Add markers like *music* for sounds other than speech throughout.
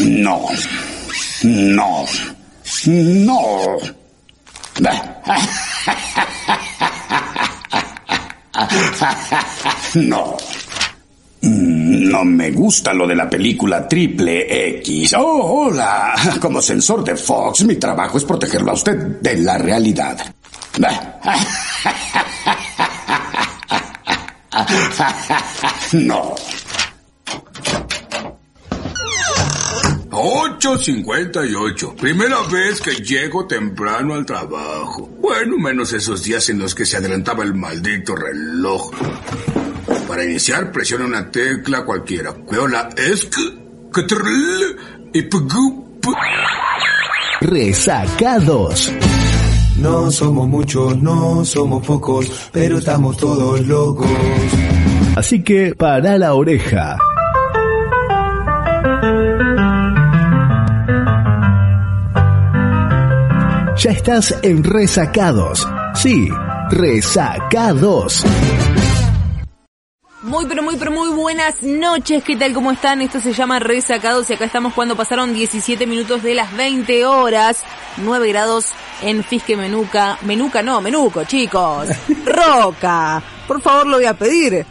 No. No. No. No. No me gusta lo de la película Triple X. Oh, hola. Como censor de Fox, mi trabajo es protegerlo a usted de la realidad. 8.58. Primera vez que llego temprano al trabajo. Bueno, menos esos días en los que se adelantaba el maldito reloj. Para iniciar, presiona una tecla cualquiera. Veo la ESC, y Resacados. No somos muchos, no somos pocos, pero estamos todos locos. Así que para la oreja. Ya estás en Resacados. Sí, Resacados. Muy, pero muy, pero muy buenas noches. ¿Qué tal? ¿Cómo están? Esto se llama Resacados y acá estamos cuando pasaron 17 minutos de las 20 horas. 9 grados en Fisque Menuca. Menuca no, Menuco, chicos. *laughs* Roca. Por favor, lo voy a pedir.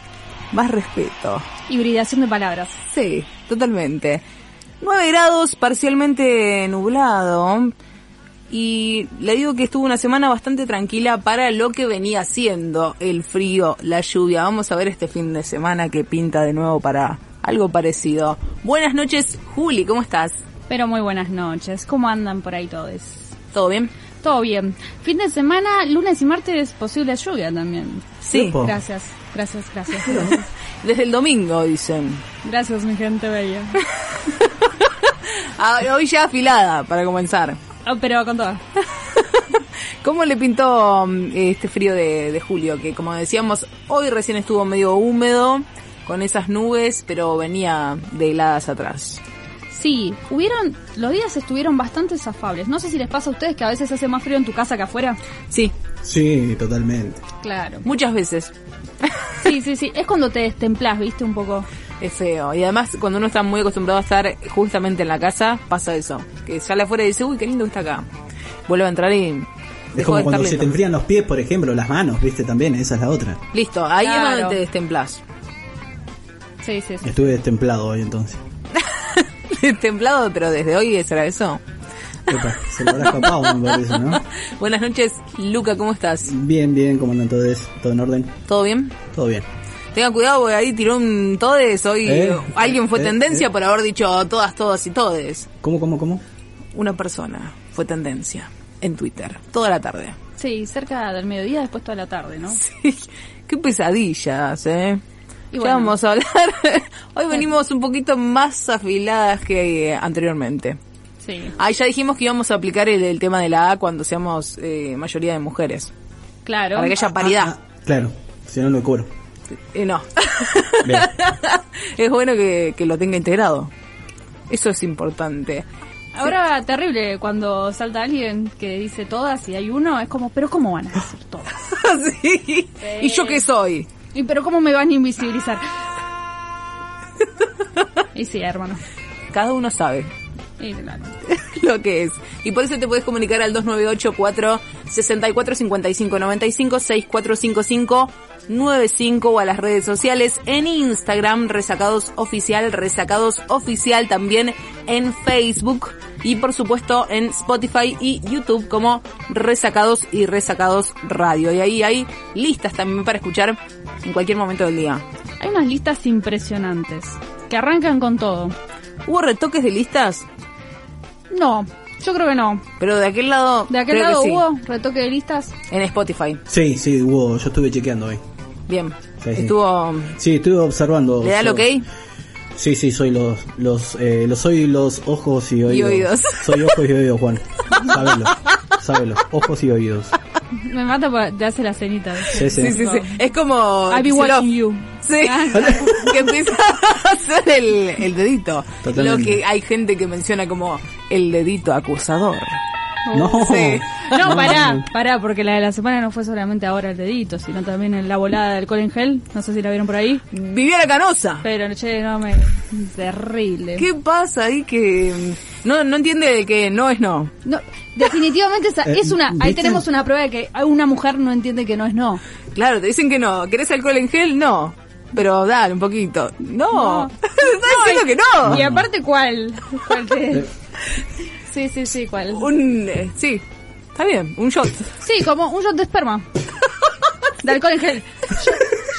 Más respeto. Hibridación de palabras. Sí, totalmente. 9 grados, parcialmente nublado. Y le digo que estuvo una semana bastante tranquila para lo que venía siendo el frío, la lluvia. Vamos a ver este fin de semana que pinta de nuevo para algo parecido. Buenas noches, Juli, ¿cómo estás? Pero muy buenas noches. ¿Cómo andan por ahí todos? ¿Todo bien? Todo bien. Fin de semana, lunes y martes, posible lluvia también. Sí. Gracias, gracias, gracias. *laughs* Desde el domingo, dicen. Gracias, mi gente bella. *laughs* Ah, hoy ya afilada, para comenzar. Oh, pero con todo. *laughs* ¿Cómo le pintó mm, este frío de, de, julio? Que como decíamos, hoy recién estuvo medio húmedo, con esas nubes, pero venía de heladas atrás. Sí, hubieron, los días estuvieron bastante afables. No sé si les pasa a ustedes que a veces hace más frío en tu casa que afuera. Sí. Sí, totalmente. Claro. Muchas veces. Sí, sí, sí. Es cuando te destemplás, viste, un poco. Es feo. Y además, cuando uno está muy acostumbrado a estar justamente en la casa, pasa eso. Que sale afuera y dice, uy, qué lindo está acá. Vuelve a entrar y... Es como cuando se te enfrían los pies, por ejemplo, las manos, viste, también, esa es la otra. Listo, ahí es donde te destemplás. Sí, sí, sí. Estuve destemplado hoy entonces. *laughs* destemplado, pero desde hoy será eso. se lo habrá escapado, me parece, ¿no? *laughs* Buenas noches, Luca, ¿cómo estás? Bien, bien, ¿cómo andan todos? ¿Todo en orden? ¿Todo bien? Todo bien. Tengan cuidado porque ahí tiró un todes. Hoy ¿Eh? alguien fue ¿Eh? tendencia ¿Eh? por haber dicho todas, todas y todes. ¿Cómo, cómo, cómo? Una persona fue tendencia en Twitter toda la tarde. Sí, cerca del mediodía, después toda la tarde, ¿no? *laughs* Sí, qué pesadillas, ¿eh? Y bueno. vamos a hablar. *laughs* Hoy venimos un poquito más afiladas que anteriormente. Sí. Ah, ya dijimos que íbamos a aplicar el, el tema de la A cuando seamos eh, mayoría de mujeres. Claro. Para que haya paridad. Ah, claro, si no, no me cubro. Eh, no. Bien. *laughs* es bueno que, que lo tenga integrado. Eso es importante. Ahora, terrible, cuando salta alguien que dice todas y hay uno, es como, pero ¿cómo van a decir todas? *laughs* sí. ¿Y yo qué soy? ¿Y pero cómo me van a invisibilizar? y sí, hermano. Cada uno sabe Y *laughs* lo que es. Y por eso te puedes comunicar al 298-464-5595, 6455-95 o a las redes sociales en Instagram, Resacados Oficial, Resacados Oficial también en Facebook y por supuesto en Spotify y YouTube como Resacados y Resacados Radio. Y ahí hay listas también para escuchar en cualquier momento del día. Hay unas listas impresionantes que arrancan con todo. ¿Hubo retoques de listas? No, yo creo que no. Pero de aquel lado... ¿De aquel creo que lado sí. hubo retoque de listas? En Spotify. Sí, sí, hubo, yo estuve chequeando hoy. Bien. Sí, sí. Estuvo... Sí, estuve observando. ¿Le da el ok? Sí, sí, soy los, los, eh, los soy los ojos y oídos. oídos. Soy ojos y oídos, Juan. *laughs* Sábelo, sábelo. Ojos y oídos. Me mata porque te hace la cenita. Sí, sí. Sí, sí, sí. Es como... I be watching you. Sí. *laughs* que empieza a hacer el, el dedito. Totalmente. Lo que hay gente que menciona como el dedito acusador. *laughs* No. Sí. No, pará, pará, porque la de la semana no fue solamente ahora el dedito, sino también en la volada del alcohol en gel. No sé si la vieron por ahí. Viviana Canosa. Pero, che, no me. Terrible. ¿Qué pasa ahí que mm, no, no entiende que no es no? No, definitivamente esa- *laughs* Eh, es una. Ahí ¿viste? tenemos una prueba de que una mujer no entiende que no es no. Claro, te dicen que no. ¿Querés alcohol en gel? No. Pero dale un poquito. No. No. *laughs* Estás diciendo que no. Y aparte, ¿cuál? ¿Cuál te- Sí, sí, sí, ¿cuál? Un... eh, sí. Está bien. Un shot. Sí, como un shot de esperma. De alcohol en gel. Yo,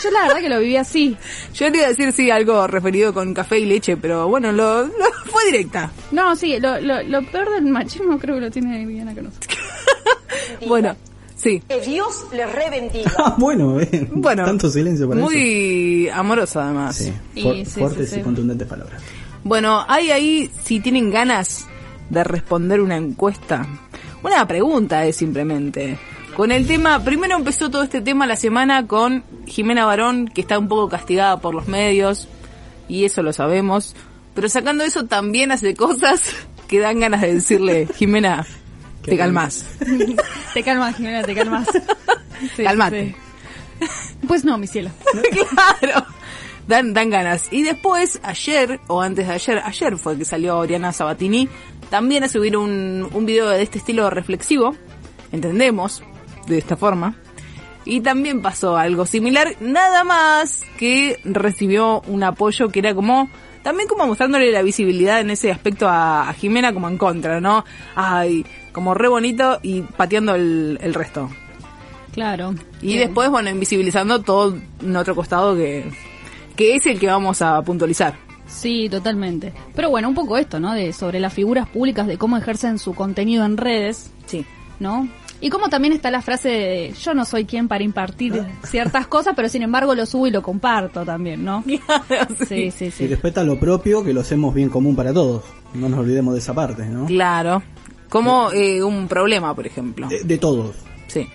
yo la verdad que lo viví así. Yo le iba a decir sí algo referido con café y leche, pero bueno, lo, lo- fue directa. No, sí, lo, lo, lo peor del machismo creo que lo tiene Viviana Canosa. *laughs* Bueno, sí. Que Dios le rebendiga. *laughs* Ah, bueno, eh. Bueno. Tanto silencio para eso. Muy amorosa además. Sí, Y fu- sí, sí, fuertes sí. y contundentes palabras. Bueno, hay ahí, si tienen ganas de responder una encuesta, una pregunta es simplemente. Con el tema, primero empezó todo este tema la semana con Jimena Barón, que está un poco castigada por los medios, y eso lo sabemos. Pero sacando eso también hace cosas *laughs* que dan ganas de decirle, Jimena, te calmas. *laughs* Te calmas, Jimena, te *laughs* calmas. Sí, Calmate. sí. Pues no, mi cielo. claro. Dan, dan ganas. Y después, ayer, o antes de ayer, ayer fue que salió Oriana Sabatini, también a subir un, un video de este estilo reflexivo, entendemos, de esta forma. Y también pasó algo similar, nada más que recibió un apoyo que era como, también como mostrándole la visibilidad en ese aspecto a, a Jimena como en contra, ¿no? Ay, como re bonito y pateando el, el resto. Claro. Y Bien. después, bueno, invisibilizando todo en otro costado que, que es el que vamos a puntualizar. Sí, totalmente. Pero bueno, un poco esto, ¿no? De sobre las figuras públicas, de cómo ejercen su contenido en redes, Sí. ¿no? Y cómo también está la frase de yo no soy quien para impartir ciertas cosas, pero sin embargo lo subo y lo comparto también, ¿no? *laughs* Sí, sí, Y sí. después está lo propio, que lo hacemos bien común para todos. No nos olvidemos de esa parte, ¿no? Claro. Como eh, un problema, por ejemplo. De, de todos. Sí.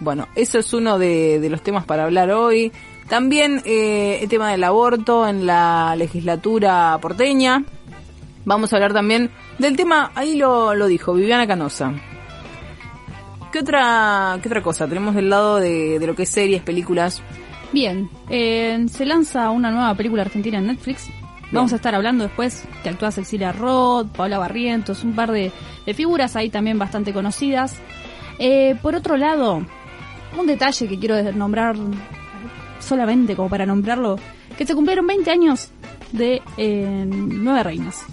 Bueno, eso es uno de, de los temas para hablar hoy. También eh, el tema del aborto en la legislatura porteña. Vamos a hablar también del tema, ahí lo, lo dijo Viviana Canosa. ¿Qué otra, ¿Qué otra cosa? Tenemos del lado de, de lo que es series, películas. Bien, eh, se lanza una nueva película argentina en Netflix. Vamos a estar hablando después que actúa Cecilia Roth, Paola Barrientos, un par de, de figuras ahí también bastante conocidas. Eh, por otro lado, un detalle que quiero nombrar solamente como para nombrarlo, que se cumplieron 20 años de eh, Nueve Reinas.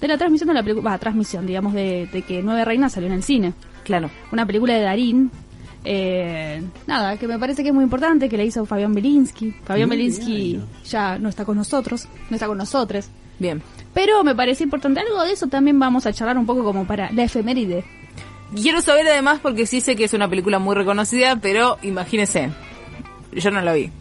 De la transmisión de la película, va, transmisión, digamos, de, de que Nueve Reinas salió en el cine Claro. una película de Darín. Eh, nada, que me parece que es muy importante, que la hizo Fabián Belinsky. Fabián Muy Belinsky bien. ya no está con nosotros, no está con nosotros. Bien. Pero me parece importante, algo de eso también vamos a charlar un poco como para la efeméride. Quiero saber además porque sí sé que es una película muy reconocida, pero imagínese. Yo no la vi. *laughs*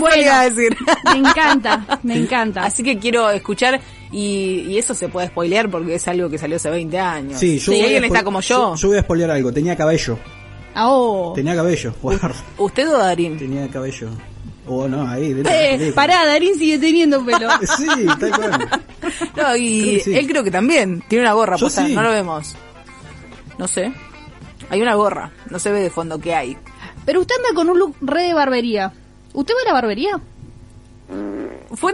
Bueno. iba a decir. Me encanta, me encanta. Así que quiero escuchar y, y eso se puede spoilear porque es algo que salió hace 20 años. Sí, yo si alguien está como yo, Yo voy a spoilear algo. Tenía cabello. Ah, oh. Tenía cabello. Guarda. ¿usted o Darín? Tenía cabello. O no, ahí. dentro de la Eh, pará, Darín sigue teniendo pelo. *laughs* Sí, tal cual. *laughs* No, y Creo que sí. él creo que también. Tiene una gorra Yo puesta, sí. no lo vemos. No sé. Hay una gorra, no se ve de fondo qué hay. Pero usted anda con un look re de barbería. ¿Usted va a la barbería? Fue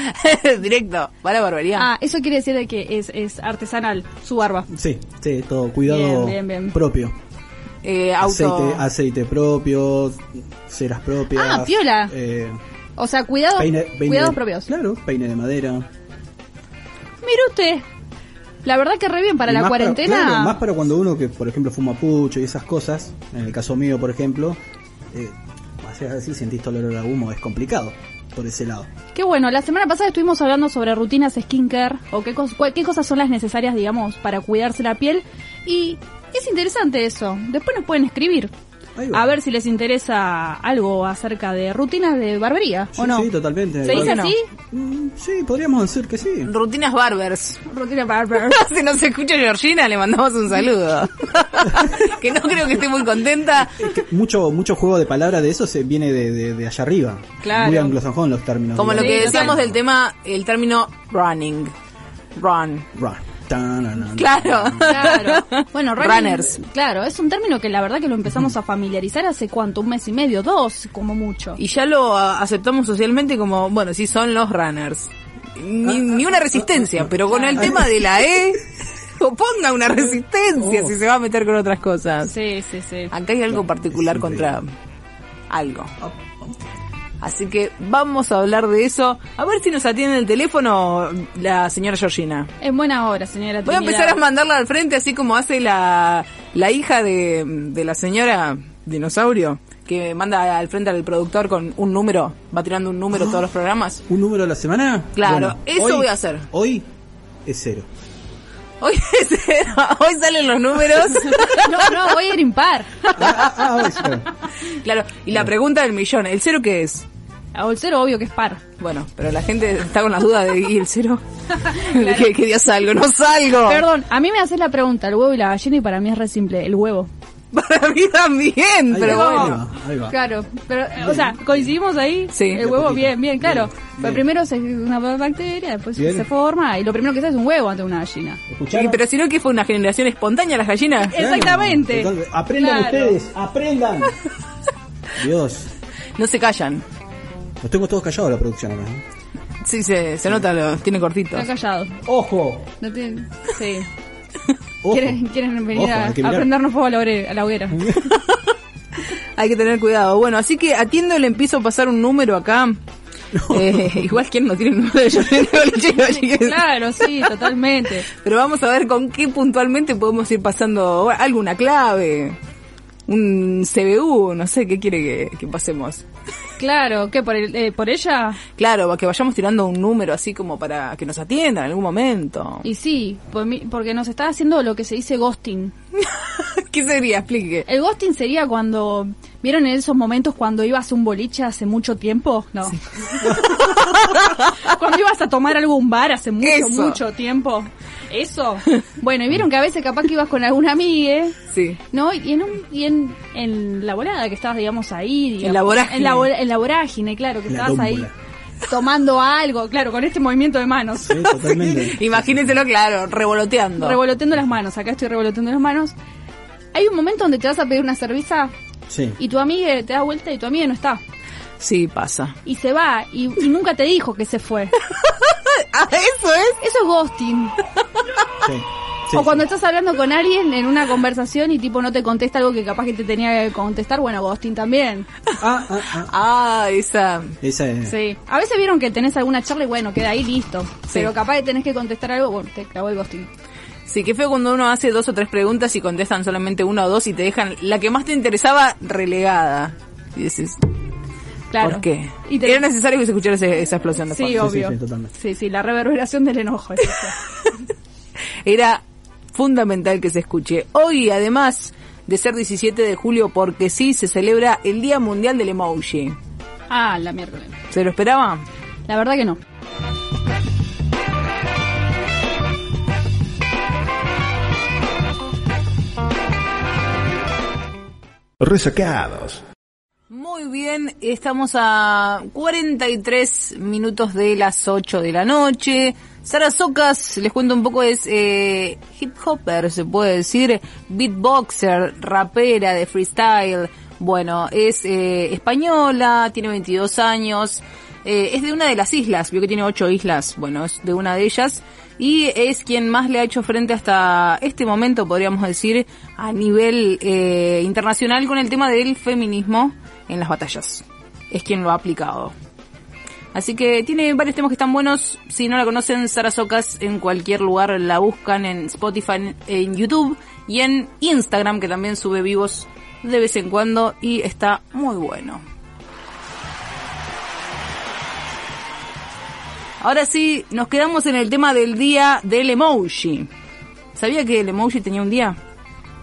*laughs* directo, va a la barbería. Ah, eso quiere decir de que es, es artesanal, su barba. Sí, sí, todo. Cuidado Bien, bien, bien. propio. Eh, auto. Aceite, aceite propio, ceras propias. Ah, piola. Eh, O sea, cuidado, peine, peine cuidados de- propios. Claro, peine de madera. Mire usted, la verdad que re bien para Y la cuarentena. claro, más para cuando uno que, por ejemplo, fuma pucho y esas cosas, en el caso mío, por ejemplo, eh, así, sentís todo el olor a humo, es complicado por ese lado. Qué bueno, la semana pasada estuvimos hablando sobre rutinas skincare o qué, cos- qué cosas son las necesarias, digamos, para cuidarse la piel. Y es interesante eso. Después nos pueden escribir. A ver si les interesa algo acerca de rutinas de barbería, Sí, ¿o no? sí, totalmente. ¿Se dice así? Mm, Sí, podríamos decir que sí. Rutinas Barbers. Rutina barber. *laughs* si nos escucha Georgina, le mandamos un saludo. *laughs* que no creo que esté muy contenta. Que mucho mucho juego de palabras de eso se viene de, de, de allá arriba. Claro. Muy anglosajón los términos. Como lo que decíamos del tema, el término running. Run. Run. Tan, Claro. Claro. Bueno, *laughs* running- Runners. Claro, es un término que la verdad que lo empezamos a familiarizar hace cuánto, un mes y medio, dos, como mucho. Y ya lo aceptamos socialmente como, bueno, sí son los runners. Ni, ni una resistencia, pero con el tema de la E, *laughs* o ponga una resistencia Oh. si se va a meter con otras cosas. Sí, sí, sí. Acá hay algo particular contra algo. Así que vamos a hablar de eso. A ver si nos atiende el teléfono la señora Georgina. En buena hora, señora. Voy a empezar a mandarla al frente así como hace la, la hija de, de la señora dinosaurio, que manda al frente al productor con un número, va tirando un número todos los programas. ¿Un número a la semana? Claro, eso voy a hacer. Hoy es cero. Hoy, *laughs* hoy salen los números. *laughs* No, no, voy a ir impar. Ah, ah, hoy es cero. Claro, y la pregunta del millón, ¿el cero qué es? O el cero, obvio que es par. Bueno, pero la gente está con las dudas de *laughs* ¿y el cero? ¿De qué, qué día salgo? ¡No salgo! Perdón, a mí me haces la pregunta, el huevo y la gallina, y para mí es re simple, el huevo. *laughs* Para mí también, Ahí pero va, bueno. ahí va, ahí va. Claro, pero, eh, o sea, coincidimos ahí. Sí. El huevo, bien, bien, claro. Bien, Pero primero es una bacteria, después Bien. se forma, y lo primero que se hace es un huevo ante una gallina. Pero si no que fue una generación espontánea las gallinas. Exactamente. Entonces, aprendan Claro. ustedes, aprendan. *laughs* Dios. No se callan. Nos tengo todos callados la producción acá. ¿eh? Sí, se, se nota, lo tiene cortito. Está callado. ¡Ojo! No tienen- Sí. *laughs* Ojo. ¿Quieren, quieren venir Ojo, a, a prendernos fuego a la, hoguera- a la hoguera? *laughs* Hay que tener cuidado. Bueno, así que atiendo, le empiezo a pasar un número acá. Eh, *laughs* igual quien no tiene el número de Jorge claro, sí, totalmente. Pero vamos a ver con qué puntualmente podemos ir pasando alguna clave. Un CBU, no sé, ¿qué quiere que, que pasemos? Claro, ¿qué? ¿Por, el- eh, ¿Por ella? Claro, que vayamos tirando un número así como para que nos atiendan en algún momento. Y sí, por mi- porque nos está haciendo lo que se dice ghosting. *laughs* ¿Qué sería? Explique. El ghosting sería cuando... ¿Vieron en esos momentos cuando ibas a un boliche hace mucho tiempo? No. *laughs* cuando ibas a tomar algo a un bar hace mucho, Eso. mucho tiempo. ¿Eso? Bueno, y vieron que a veces capaz que ibas con alguna amiga, Sí. ¿no? Y en, un, y en, en la volada que estabas, digamos, ahí. digamos, En la vorágine. En la, en la vorágine, claro, que la estabas ahí tomando algo, claro, con este movimiento de manos. Sí, totalmente. *laughs* Imagínenselo, claro, revoloteando. Revoloteando las manos, acá estoy revoloteando las manos. Hay un momento donde te vas a pedir una cerveza Sí. y tu amiga te da vuelta y tu amiga no está. Sí, pasa. Y se va y, y nunca te dijo que se fue. *laughs* Ah, eso es. Eso es ghosting. sí. Sí, o cuando sí. estás hablando con alguien en una conversación y tipo no te contesta algo que capaz que te tenía que contestar, bueno, ghosting también. Ah, ah, ah. Ah, esa. Esa es. Sí. A veces vieron que tenés alguna charla y bueno, queda ahí listo. Sí. Pero capaz que tenés que contestar algo, bueno, te clavó el ghosting. Sí, qué feo cuando uno hace dos o tres preguntas y contestan solamente una o dos y te dejan la que más te interesaba relegada. Y dices, Claro. ¿por qué? Y te- Era necesario que se escuchara ese- esa explosión de Sí, fondo. sí, obvio. sí, totalmente. Sí, sí, la reverberación del enojo. eso. *laughs* Era fundamental que se escuche. Hoy, además de ser 17 de julio, porque sí, se celebra el Día Mundial del Emoji. ah, la miércoles. ¿Se lo esperaba? La verdad que no. Resacados. Muy bien, estamos a 43 minutos de las 8 de la noche. Sara Socas, les cuento un poco, es eh, hip hopper, se puede decir, beatboxer, rapera de freestyle. Bueno, es eh, española, tiene 22 años, eh, es de una de las islas, vio que tiene 8 islas, bueno, es de una de ellas. Y es quien más le ha hecho frente hasta este momento, podríamos decir, a nivel eh, internacional con el tema del feminismo en las batallas. Es quien lo ha aplicado. Así que tiene varios temas que están buenos. Si no la conocen, Sara Socas en cualquier lugar la buscan en Spotify, en YouTube y en Instagram, que también sube vivos de vez en cuando y está muy bueno. Ahora sí, nos quedamos en el tema del día del emoji. ¿Sabía que el emoji tenía un día?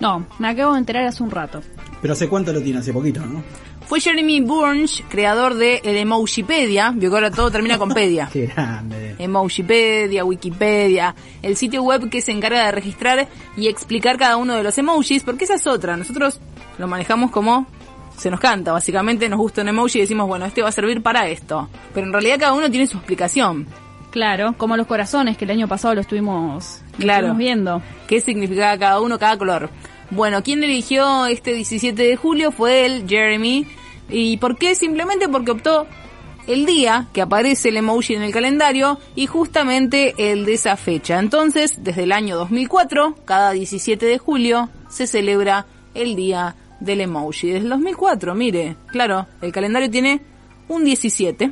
No, me acabo de enterar hace un rato. Pero hace cuánto lo tiene, hace poquito, ¿no? Fue Jeremy Burns, creador de el Emojipedia. Vio que ahora todo termina con pedia. *laughs* Qué grande. Emojipedia, Wikipedia, el sitio web que se encarga de registrar y explicar cada uno de los emojis, porque esa es otra. Nosotros lo manejamos como se nos canta, básicamente nos gusta un emoji y decimos, bueno, este va a servir para esto. Pero en realidad cada uno tiene su explicación. Claro, como los corazones, que el año pasado lo estuvimos, lo Claro. estuvimos viendo. ¿Qué significaba cada uno, cada color? Bueno, quien eligió este 17 de julio fue el Jeremy. ¿Y por qué? Simplemente porque optó el día que aparece el emoji en el calendario y justamente el de esa fecha. Entonces, desde el año 2004, cada 17 de julio se celebra el día del emoji. Desde el 2004, mire, claro, el calendario tiene un 17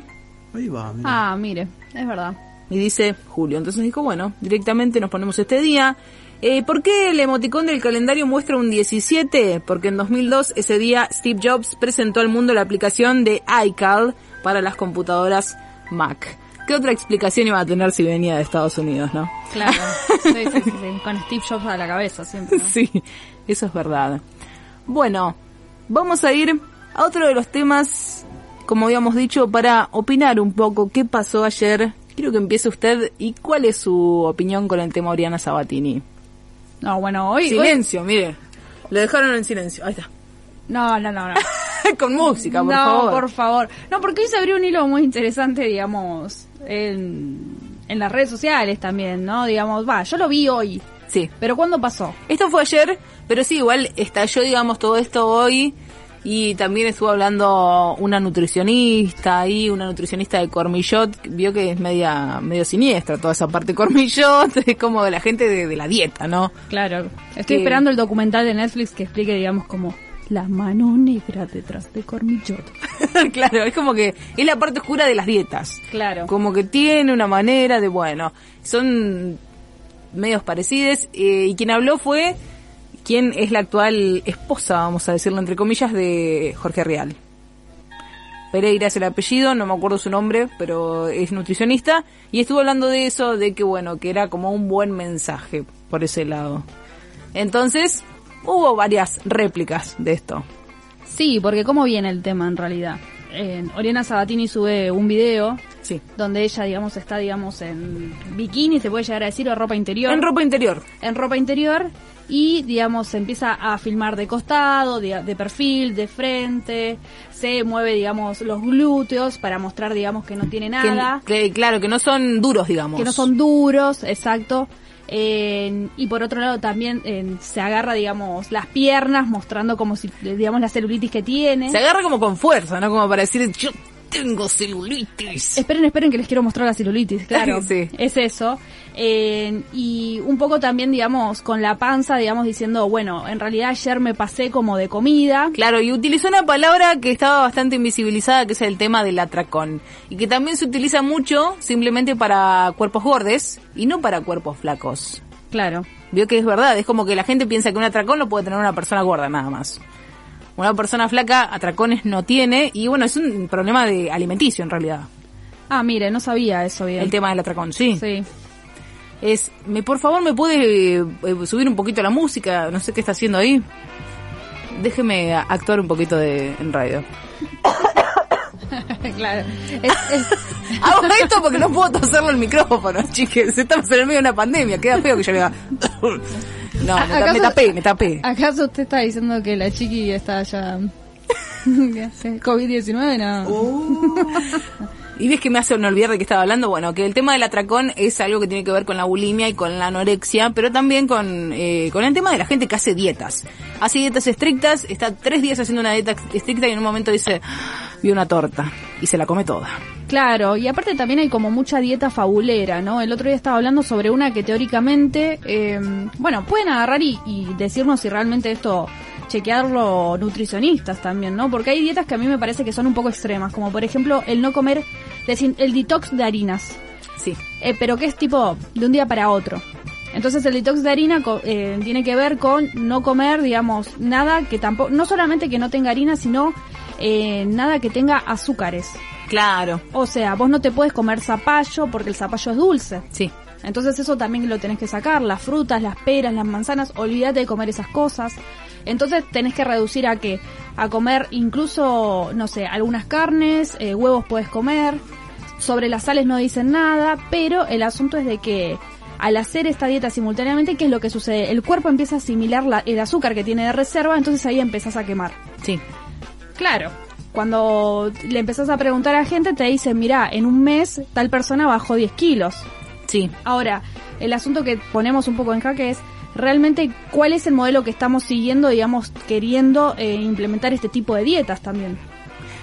Ahí va, mira. Ah, mire, es verdad. y dice julio. Entonces dijo, bueno, directamente nos ponemos este día. Eh, ¿Por qué el emoticón del calendario muestra un 17? Porque en 2002, ese día, Steve Jobs presentó al mundo la aplicación de iCal para las computadoras Mac. ¿Qué otra explicación iba a tener si venía de Estados Unidos, no? Claro. *laughs* Sí, sí, sí, sí, Con Steve Jobs a la cabeza siempre. ¿no? Sí, eso es verdad. Bueno, vamos a ir a otro de los temas, como habíamos dicho, para opinar un poco qué pasó ayer. Quiero que empiece usted y cuál es su opinión con el tema Oriana Sabatini. No, bueno, hoy... hoy- Silencio, mire. Lo dejaron en silencio. Ahí está. No, no, no, no. *laughs* con música, por no, favor. por favor. No, porque hoy se abrió un hilo muy interesante, digamos, en, en las redes sociales también, ¿no? Digamos, va, yo lo vi hoy. Sí. Pero ¿cuándo pasó? Esto fue ayer, pero sí, igual estalló, digamos, todo esto hoy. Y también estuvo hablando una nutricionista ahí, una nutricionista de Cormillot, vio que es media, medio siniestra toda esa parte de Cormillot, *laughs* es como de la gente de, de la dieta, ¿no? Claro. Estoy Que- esperando el documental de Netflix que explique, digamos, como la mano negra detrás de Cormillot. *laughs* claro, es como que es la parte oscura de las dietas. Claro. Como que tiene una manera de, bueno, son medios parecidos. eh, y quien habló fue quien es la actual esposa, vamos a decirlo entre comillas, de Jorge Real. Pereira es el apellido, no me acuerdo su nombre, pero es nutricionista y estuvo hablando de eso, de que bueno, que era como un buen mensaje por ese lado. Entonces, hubo varias réplicas de esto. Sí, porque ¿cómo viene el tema en realidad? Eh, Oriana Sabatini sube un video Sí. donde ella, digamos, está, digamos, en bikini, se puede llegar a decir, o ropa interior. En ropa interior. en ropa interior y digamos se empieza a filmar de costado, de, de perfil, de frente, se mueve digamos los glúteos para mostrar digamos que no tiene Que- nada, que, claro, que no son duros, digamos. que no son duros, exacto. Eh, y por otro lado también eh, se agarra digamos las piernas mostrando como si digamos la celulitis que tiene. Se agarra como con fuerza, ¿no? Como para decir, yo tengo celulitis. Esperen, esperen que les quiero mostrar la celulitis, *laughs* claro. Sí. Es eso. Eh, y un poco también, digamos, con la panza, digamos, diciendo, bueno, en realidad ayer me pasé como de comida. Claro, y utilizó una palabra que estaba bastante invisibilizada, que es el tema del atracón. Y que también se utiliza mucho simplemente para cuerpos gordes y no para cuerpos flacos. Claro. Vio que es verdad, es como que la gente piensa que un atracón lo puede tener una persona gorda nada más. Una persona flaca atracones no tiene y bueno, es un problema de alimenticio en realidad. Ah, mire, no sabía eso bien. El tema del atracón, sí. Sí. Es, me, por favor, ¿me puede eh, eh, subir un poquito la música? No sé qué está haciendo ahí. Déjeme actuar un poquito de, en radio. *coughs* claro. Es, es- *laughs* Hago esto porque no puedo toserlo el micrófono, *laughs* chiques. Estamos en el medio de una pandemia. Queda feo que yo le haga... *coughs* No, me, ta- ¿Acaso- me tapé, me tapé. ¿Acaso usted está diciendo que la chiqui está ya... *laughs* COVID-19? No. Y ves que me hace no olvidar de qué estaba hablando. Bueno, que el tema del atracón es algo que tiene que ver con la bulimia y con la anorexia, pero también con, eh, con el tema de la gente que hace dietas. Hace dietas estrictas, está tres días haciendo una dieta estricta y en un momento dice, "Ah, vi una torta y se la come toda. Claro, y aparte también hay como mucha dieta fabulera, ¿no? El otro día estaba hablando sobre una que teóricamente, eh, bueno, pueden agarrar y, y decirnos si realmente esto, chequearlo nutricionistas también, ¿no? Porque hay dietas que a mí me parece que son un poco extremas, como por ejemplo el no comer, el detox de harinas, Sí. eh, pero que es tipo de un día para otro. Entonces el detox de harina eh, tiene que ver con no comer, digamos, nada que tampoco, no solamente que no tenga harina, sino eh, nada que tenga azúcares. Claro, O sea, vos no te puedes comer zapallo porque el zapallo es dulce. sí. Entonces eso también lo tenés que sacar, las frutas, las peras, las manzanas, olvídate de comer esas cosas. Entonces tenés que reducir a qué? A comer incluso, no sé, algunas carnes, eh, huevos puedes comer. Sobre las sales no dicen nada, pero el asunto es de que al hacer esta dieta simultáneamente, ¿qué es lo que sucede? El cuerpo empieza a asimilar la- el azúcar que tiene de reserva, entonces ahí empezás a quemar. Sí. Claro. cuando le empezás a preguntar a gente, te dicen, mira, en un mes tal persona bajó 10 kilos. Sí. Ahora, el asunto que ponemos un poco en jaque es realmente cuál es el modelo que estamos siguiendo, digamos, queriendo eh, implementar este tipo de dietas también.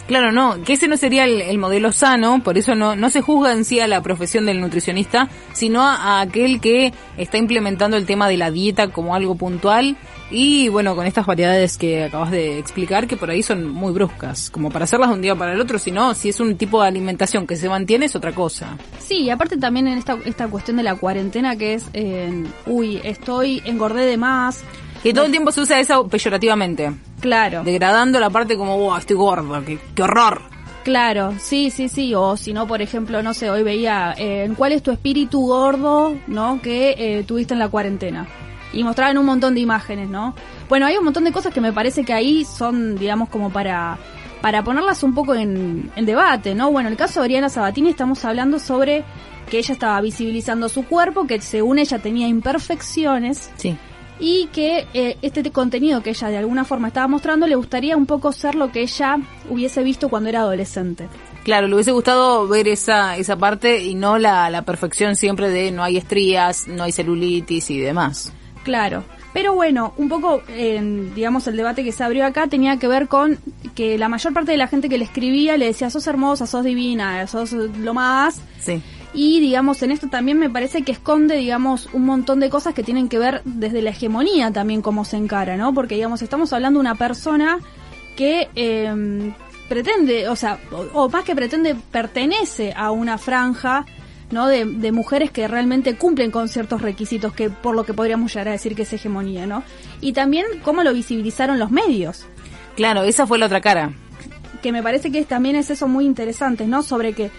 Claro, no, que ese no sería el, el modelo sano, por eso no, no se juzga en sí a la profesión del nutricionista, sino a, a aquel que está implementando el tema de la dieta como algo puntual y bueno, con estas variedades que acabas de explicar, que por ahí son muy bruscas, como para hacerlas de un día para el otro, sino si es un tipo de alimentación que se mantiene es otra cosa. Sí, y aparte también en esta, esta cuestión de la cuarentena que es, eh, uy, estoy, engordé de más. Que todo el tiempo se usa eso peyorativamente, Claro. degradando la parte como, wow, estoy gordo, qué, qué horror. Claro, sí, sí, sí. O si no, por ejemplo, no sé, hoy veía eh, cuál es tu espíritu gordo, ¿no? Que eh, tuviste en la cuarentena. Y mostraban un montón de imágenes, ¿no? Bueno, hay un montón de cosas que me parece que ahí son, digamos, como para para ponerlas un poco en, en debate, ¿no? Bueno, el caso de Oriana Sabatini estamos hablando sobre que ella estaba visibilizando su cuerpo, que según ella tenía imperfecciones, Sí. y que eh, este contenido que ella de alguna forma estaba mostrando le gustaría un poco ser lo que ella hubiese visto cuando era adolescente. Claro, le hubiese gustado ver esa, esa parte y no la, la perfección siempre de no hay estrías, no hay celulitis y demás. Claro. Pero bueno, un poco, eh, digamos, el debate que se abrió acá tenía que ver con que la mayor parte de la gente que le escribía le decía, sos hermosa, sos divina, sos lo más. Sí. Y digamos, en esto también me parece que esconde, digamos, un montón de cosas que tienen que ver desde la hegemonía también cómo se encara, ¿no? Porque, digamos, estamos hablando de una persona que eh, pretende, o sea, o, o más que pretende, pertenece a una franja, ¿no? De, de mujeres que realmente cumplen con ciertos requisitos que por lo que podríamos llegar a decir que es hegemonía, ¿no? Y también cómo lo visibilizaron los medios Claro, esa fue la otra cara. que me parece que también es eso muy interesante, ¿no? Sobre que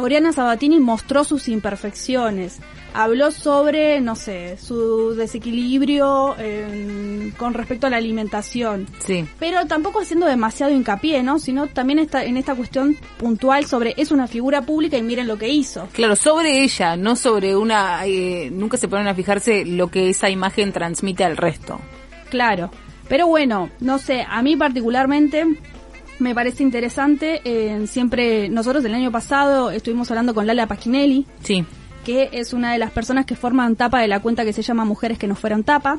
Oriana Sabatini mostró sus imperfecciones, habló sobre, no sé, su desequilibrio eh, con respecto a la alimentación, Sí. pero tampoco haciendo demasiado hincapié, ¿no? Sino también está en esta cuestión puntual sobre es una figura pública y miren lo que hizo. Claro, sobre ella, no sobre una... eh, nunca se ponen a fijarse lo que esa imagen transmite al resto. Claro. Pero bueno, no sé, a mí particularmente me parece interesante. eh, siempre, nosotros el año pasado estuvimos hablando con Lala Paquinelli, Sí. que es una de las personas que forman tapa de la cuenta que se llama Mujeres que no fueron tapa.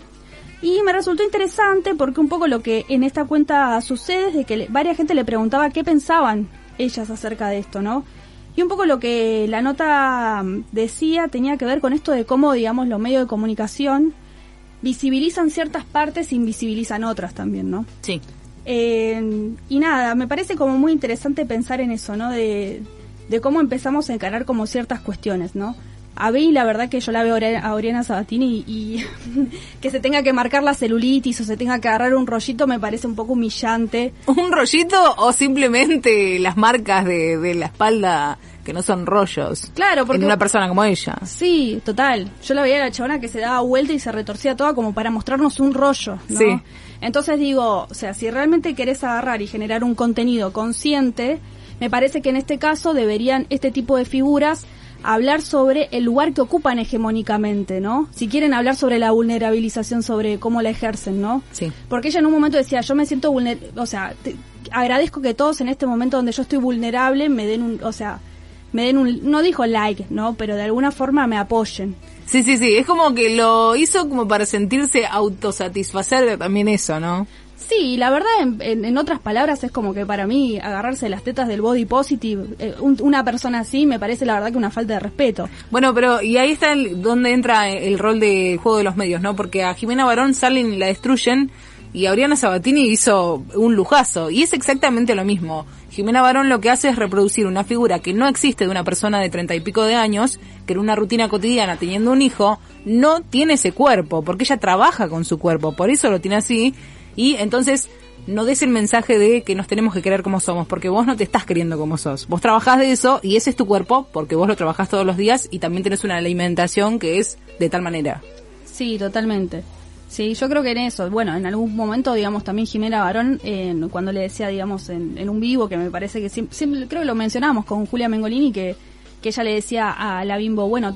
Y me resultó interesante porque un poco lo que en esta cuenta sucede es de que varias gente le preguntaba qué pensaban ellas acerca de esto, ¿no? Y un poco lo que la nota mm, decía tenía que ver con esto de cómo, digamos, los medios de comunicación visibilizan ciertas partes e invisibilizan otras también, ¿no? Sí. Eh, y nada, me parece como muy interesante pensar en eso, ¿no? De, de cómo empezamos a encarar como ciertas cuestiones, ¿no? A Bey, la verdad que yo la veo a Ori- a Oriana Sabatini y, y *laughs* que se tenga que marcar la celulitis o se tenga que agarrar un rollito me parece un poco humillante. ¿Un rollito o simplemente las marcas de, de la espalda que no son rollos? Claro, porque... En una persona como ella. Sí, total. Yo la veía a la chabona que se daba vuelta y se retorcía toda como para mostrarnos un rollo, ¿no? Sí. Entonces digo, o sea, si realmente querés agarrar y generar un contenido consciente, me parece que en este caso deberían este tipo de figuras hablar sobre el lugar que ocupan hegemónicamente, ¿no? Si quieren hablar sobre la vulnerabilización, sobre cómo la ejercen, ¿no? Sí. Porque ella en un momento decía, yo me siento vulnerable, o sea, te- agradezco que todos en este momento donde yo estoy vulnerable me den un, o sea, me den un, no dijo like, ¿no? Pero de alguna forma me apoyen. Sí, sí, sí. Es como que lo hizo como para sentirse autosatisfacer también eso, ¿no? Sí, la verdad, en, en- en otras palabras, es como que para mí agarrarse las tetas del body positive, eh, un- una persona así, me parece la verdad que una falta de respeto. Bueno, pero y ahí está el, donde entra el rol de juego de los medios, ¿no? Porque a Jimena Barón salen y la destruyen y Oriana Sabatini hizo un lujazo y es exactamente lo mismo. Jimena Barón lo que hace es reproducir una figura que no existe de una persona de treinta y pico de años, que en una rutina cotidiana teniendo un hijo no tiene ese cuerpo, porque ella trabaja con su cuerpo, por eso lo tiene así y entonces no des el mensaje de que nos tenemos que querer como somos, porque vos no te estás queriendo como sos. Vos trabajás de eso y ese es tu cuerpo porque vos lo trabajás todos los días y también tenés una alimentación que es de tal manera. Sí, totalmente. Sí, yo creo que en eso, bueno, en algún momento, digamos, también Jimena Barón, eh, cuando le decía, digamos, en, en un vivo, que me parece que siempre, siempre- creo que lo mencionamos con Julia Mengolini, que, que ella le decía a la bimbo, bueno,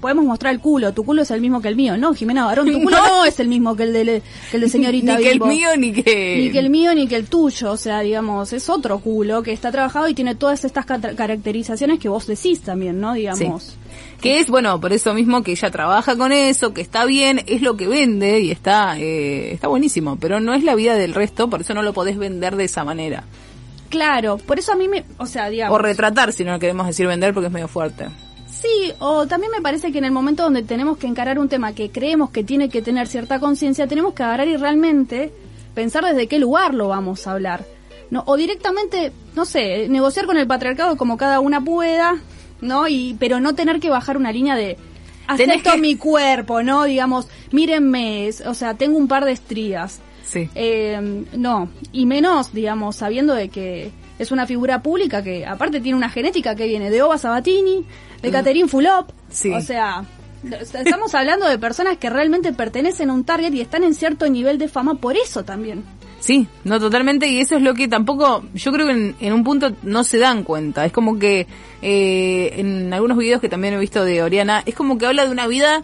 podemos mostrar el culo, tu culo es el mismo que el mío. No, Jimena Barón, tu culo No. *laughs* no, es el mismo que el de, que el de señorita *laughs* Ni que el mío ni que... Ni que el mío ni que el tuyo, o sea, digamos, es otro culo que está trabajado y tiene todas estas ca- caracterizaciones que vos decís también, ¿no? Digamos. Que es, bueno, por eso mismo que ella trabaja con eso, que está bien, es lo que vende y está, eh, está buenísimo, pero no es la vida del resto, por eso no lo podés vender de esa manera. Claro, por eso a mí me, o sea, digamos. O retratar, si no queremos decir vender porque es medio fuerte. Sí, o también me parece que en el momento donde tenemos que encarar un tema que creemos que tiene que tener cierta conciencia, tenemos que agarrar y realmente pensar desde qué lugar lo vamos a hablar. No, o directamente, no sé, negociar con el patriarcado como cada una pueda, ¿no? Y pero no tener que bajar una línea de acepto que- mi cuerpo, ¿no? Digamos, mírenme, o sea, tengo un par de estrías. Sí. Eh, no, y menos, digamos, sabiendo de que es una figura pública que aparte tiene una genética que viene de Ova Sabatini, de Catherine Fulop. Mm. Sí. O sea, estamos hablando de personas que realmente pertenecen a un target y están en cierto nivel de fama por eso también. Sí, no totalmente, y eso es lo que tampoco, yo creo que en, en un punto no se dan cuenta. Es como que eh, en algunos videos que también he visto de Oriana, es como que habla de una vida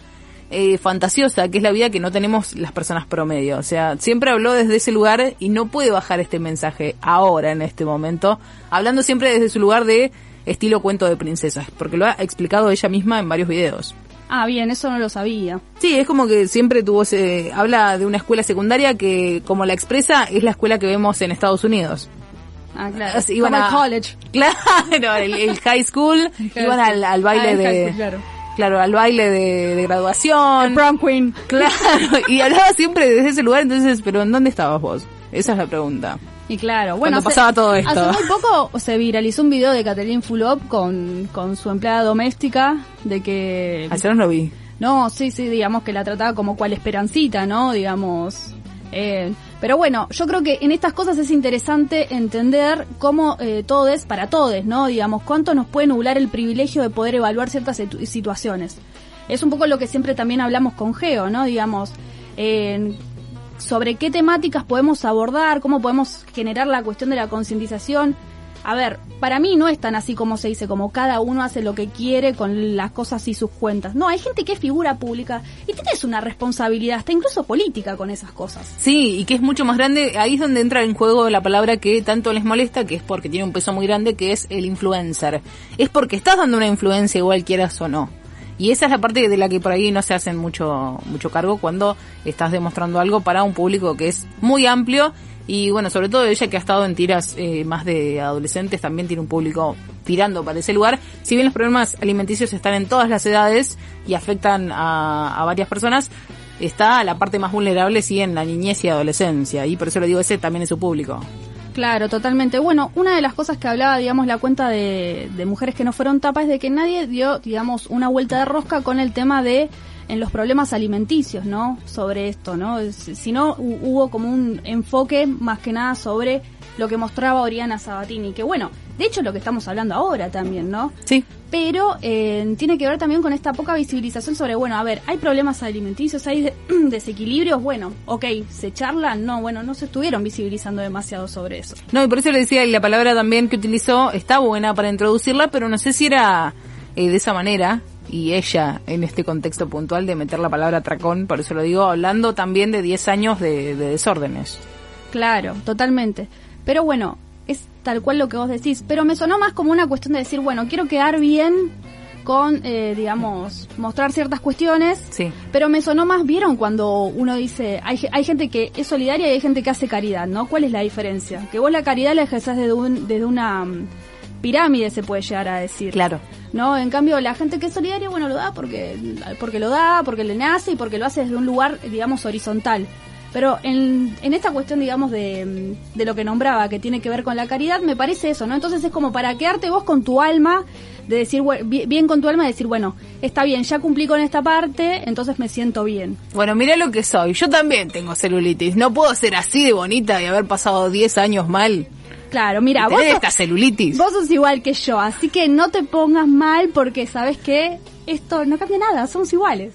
eh, fantasiosa, que es la vida que no tenemos las personas promedio. O sea, siempre habló desde ese lugar y no puede bajar este mensaje ahora, en este momento, hablando siempre desde su lugar de estilo cuento de princesas, porque lo ha explicado ella misma en varios videos. Ah, bien, eso no lo sabía. Sí, es como que siempre tuvo ese, habla de una escuela secundaria que, como la expresa, es la escuela que vemos en Estados Unidos. Ah, claro. Así, iban Como a- el college. *laughs* Claro, el, el high school, *laughs* Claro, iban al, al baile Ah, de, school, claro. claro, al baile de, de graduación. El prom queen. Claro, y hablaba siempre desde ese lugar, entonces, pero ¿en dónde estabas vos? Esa es la pregunta. Y claro, bueno, Cuando pasaba todo esto. Hace muy poco se viralizó un video de Catherine Fulop con, con su empleada doméstica de que Ayer no lo vi. No, sí, sí, digamos que la trataba como cual esperancita, ¿no? Digamos. eh, pero bueno, yo creo que en estas cosas es interesante entender cómo eh, todo es para todos, ¿no? Digamos, cuánto nos puede nublar el privilegio de poder evaluar ciertas situ- situaciones. Es un poco lo que siempre también hablamos con Geo, ¿no? Digamos, sobre qué temáticas podemos abordar, cómo podemos generar la cuestión de la concientización. A ver, para mí no es tan así como se dice, como cada uno hace lo que quiere con las cosas y sus cuentas. No, hay gente que es figura pública y tienes una responsabilidad, hasta incluso política con esas cosas. Sí, y que es mucho más grande, ahí es donde entra en juego la palabra que tanto les molesta, que es porque tiene un peso muy grande, que es el influencer. Es porque estás dando una influencia igual quieras o no. Y esa es la parte de la que por ahí no se hacen mucho, mucho cargo cuando estás demostrando algo para un público que es muy amplio y bueno, sobre todo ella que ha estado en tiras eh, más de adolescentes también tiene un público tirando para ese lugar. Si bien los problemas alimenticios están en todas las edades y afectan a, a varias personas, está la parte más vulnerable sí en la niñez y adolescencia y por eso le digo ese también es su público. Claro, totalmente. Bueno, una de las cosas que hablaba, digamos, la cuenta de, de mujeres que no fueron tapas es de que nadie dio, digamos, una vuelta de rosca con el tema de en los problemas alimenticios, ¿no? Sobre esto, ¿no? Si no, hu- hubo como un enfoque más que nada sobre lo que mostraba Oriana Sabatini, que bueno, de hecho es lo que estamos hablando ahora también, ¿no? Sí. Pero eh, tiene que ver también con esta poca visibilización sobre, bueno, a ver, hay problemas alimenticios, hay de- *clears throat* desequilibrios, bueno, ok, se charlan, no, bueno, no se estuvieron visibilizando demasiado sobre eso. No, y por eso le decía, y la palabra también que utilizó está buena para introducirla, pero no sé si era eh, de esa manera, y ella en este contexto puntual de meter la palabra tracón, por eso lo digo, hablando también de 10 años de, de desórdenes. Claro, totalmente. Pero bueno, es tal cual lo que vos decís. Pero me sonó más como una cuestión de decir, bueno, quiero quedar bien con, eh, digamos, mostrar ciertas cuestiones. Sí. Pero me sonó más, ¿vieron? Cuando uno dice, hay, hay gente que es solidaria y hay gente que hace caridad, ¿no? ¿Cuál es la diferencia? Que vos la caridad la ejercés desde, un- desde una mm, pirámide, se puede llegar a decir. Claro. ¿no? En cambio, la gente que es solidaria, bueno, lo da porque, porque lo da, porque le nace y porque lo hace desde un lugar, digamos, horizontal. Pero en, en esta cuestión, digamos, de, de lo que nombraba, que tiene que ver con la caridad, me parece eso, ¿no? Entonces es como para quedarte vos con tu alma, de decir, bien con tu alma, de decir, bueno, está bien, ya cumplí con esta parte, entonces me siento bien. Bueno, mira lo que soy. Yo también tengo celulitis. No puedo ser así de bonita y haber pasado 10 años mal. Claro, mira, vos sos, esta celulitis. vos sos igual que yo, así que no te pongas mal porque sabes que esto no cambia nada, somos iguales.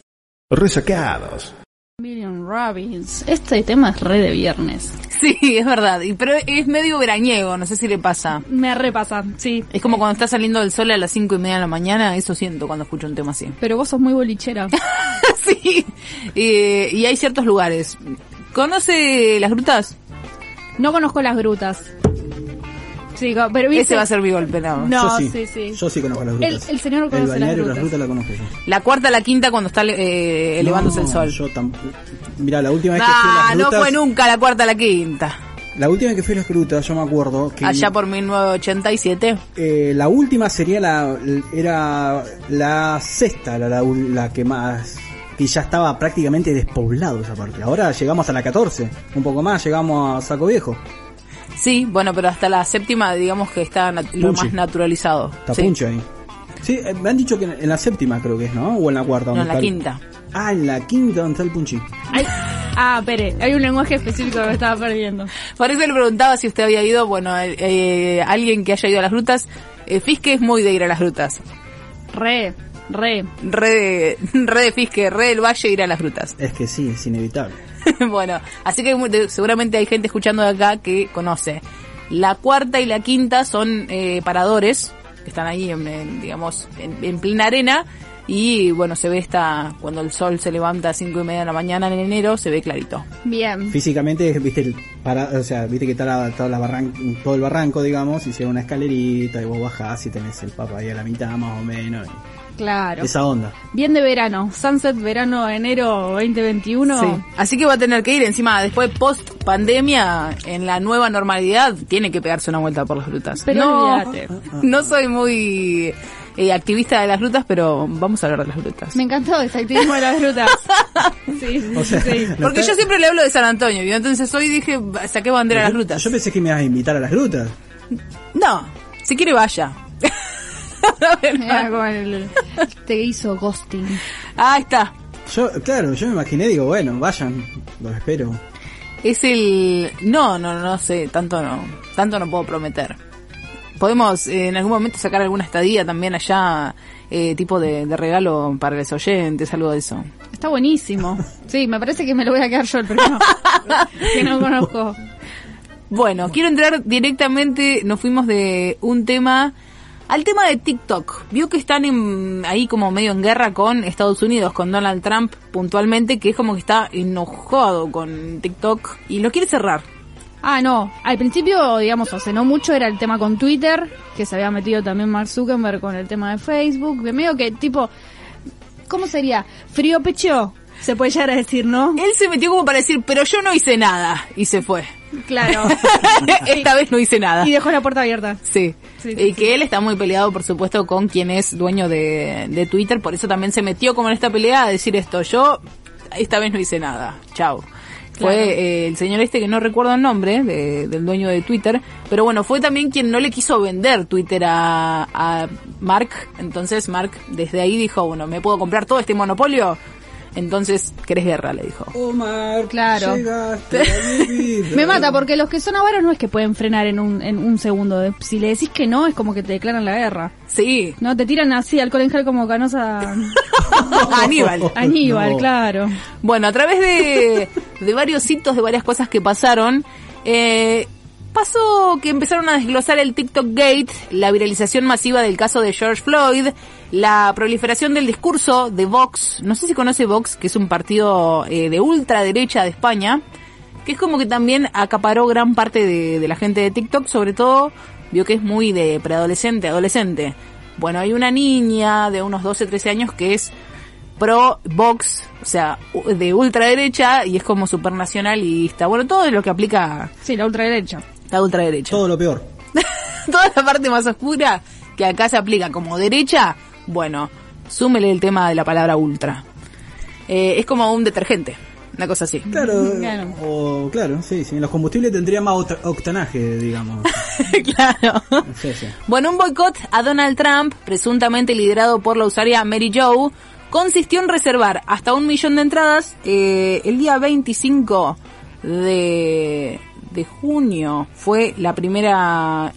Resacados. Million Rabbits. Este tema es re de viernes. Sí, es verdad. Y, pero es medio veraniego, no sé si le pasa. Me repasa, sí. Es como cuando está saliendo el sol a las cinco y media de la mañana, eso siento cuando escucho un tema así. *laughs* Pero vos sos muy bolichera. sí. Eh, y hay ciertos lugares. ¿Conoce las grutas? No conozco las grutas. Sí, pero viste... Ese va a ser mi golpe, no. No, yo sí, sí, sí. Yo sí conozco las rutas. el señor El conoce las balneario rutas la conozco yo. La cuarta, la quinta, cuando está eh, elevándose el No, sol. Yo tam- Mira, la última vez que fui a Ah, las no fue nunca la cuarta, la quinta. la última vez que fui a las grutas, yo me acuerdo que Allá por 1987. eh, la última sería la era la sexta, la, la, la que más que ya estaba prácticamente despoblado esa parte. Ahora llegamos a la 14, un poco más, llegamos a Saco Viejo. Sí, bueno, pero hasta la séptima, digamos que está nat- lo más naturalizado. Está Sí. Puncho ahí. Sí, eh, me han dicho que en la séptima creo que es, ¿no? O en la cuarta. No, en la el- quinta. Ah, en la quinta donde está el Punchi. Ay, ah, espere, hay un lenguaje específico que me estaba perdiendo. Por eso le preguntaba si usted había ido, bueno, eh, eh, alguien que haya ido a las grutas. Eh, Fisque es muy de ir a las grutas. Re, re. Re de, *laughs* re de Fisque, re del Valle ir a las grutas. Es que sí, es inevitable. *laughs* bueno, así que seguramente hay gente escuchando de acá que conoce. La cuarta y la quinta son eh, paradores, que están ahí, en, en, digamos, en, en plena arena. Y bueno, se ve esta, cuando el sol se levanta a cinco y media de la mañana en enero, se ve clarito. Bien. Físicamente, viste, el para, o sea, viste que está la, toda la barran- todo el barranco, digamos, y una escalerita y vos bajás y tenés el papa ahí a la mitad más o menos. y Claro. Esa onda. Bien de verano. Sunset verano enero 2021. Sí. Así que va a tener que ir encima, después post pandemia, en la nueva normalidad, tiene que pegarse una vuelta por las grutas. Pero no, no soy muy eh, activista de las grutas, pero vamos a hablar de las grutas. Me encantó ese activismo de las grutas. *laughs* Sí, sí, O sea, sí. no Porque yo siempre le hablo de San Antonio, ¿vio? entonces hoy dije, saqué bandera a las yo, grutas. yo pensé que me ibas a invitar a las grutas. No, si quiere vaya. El- te hizo ghosting. Ah, está. Yo, claro, yo me imaginé, digo, bueno, vayan, los espero. Es el... No, no, no sé, tanto no. Tanto no puedo prometer. Podemos eh, en algún momento sacar alguna estadía también allá, eh, tipo de, de regalo para los oyentes, algo de eso. Está buenísimo. Sí, me parece que me lo voy a quedar yo el primero. *laughs* que no conozco. Bueno, quiero entrar directamente, nos fuimos de un tema al tema de TikTok. Vio que están en- ahí como medio en guerra con Estados Unidos, con Donald Trump puntualmente, que es como que está enojado con TikTok y lo quiere cerrar. Ah, no. Al principio, digamos, hace no mucho era el tema con Twitter, que se había metido también Mark Zuckerberg con el tema de Facebook. De medio que, tipo, ¿cómo sería? Frío pecho. Se puede llegar a decir, ¿no? Él se metió como para decir, pero yo no hice nada, y se fue. Claro. *laughs* Esta vez no hice nada. y dejó la puerta abierta. Sí. Sí, sí, y que él está muy peleado, por supuesto, con quien es dueño de, de Twitter. Por eso también se metió como en esta pelea a decir esto. Yo esta vez no hice nada. Chao. Fue eh, el señor este que no recuerdo el nombre de- del dueño de Twitter, pero bueno, fue también quien no le quiso vender Twitter a, a Mark. Entonces Mark desde ahí dijo, bueno, ¿me puedo comprar todo este monopolio? Entonces, ¿querés guerra? Le dijo. Omar, Claro. llegaste a mi vida. *laughs* Me mata porque los que son avaros no es que pueden frenar en un, en un segundo. Si le decís que no, es como que te declaran la guerra. Sí, No, te tiran así alcohol en gel como canosa. *laughs* Aníbal. *laughs* Aníbal, No. claro. Bueno, a través de, de varios hitos, de varias cosas que pasaron, eh, pasó que empezaron a desglosar el TikTok Gate, la viralización masiva del caso de George Floyd, la proliferación del discurso de Vox, no sé si conoce Vox, que es un partido eh, de ultraderecha de España, que es como que también acaparó gran parte de, la gente de TikTok, sobre todo vio que es muy de preadolescente, adolescente. Bueno, hay una niña de unos 12, 13 años que es pro Vox, o sea, de ultraderecha y es como supernacionalista. Bueno, todo lo que aplica Sí, la ultraderecha. La ultraderecha. Todo lo peor. *laughs* Toda la parte más oscura que acá se aplica como derecha, bueno, súmele el tema de la palabra ultra. Eh, es como un detergente, una cosa así. Claro, Claro. o claro, sí, sí. Los combustibles tendrían más oct- octanaje, digamos. *laughs* claro. Sí, sí. Bueno, un boicot a Donald Trump, presuntamente liderado por la usuaria Mary Jo, consistió en reservar hasta un millón de entradas eh, el día 25 de, de junio. Fue la primera,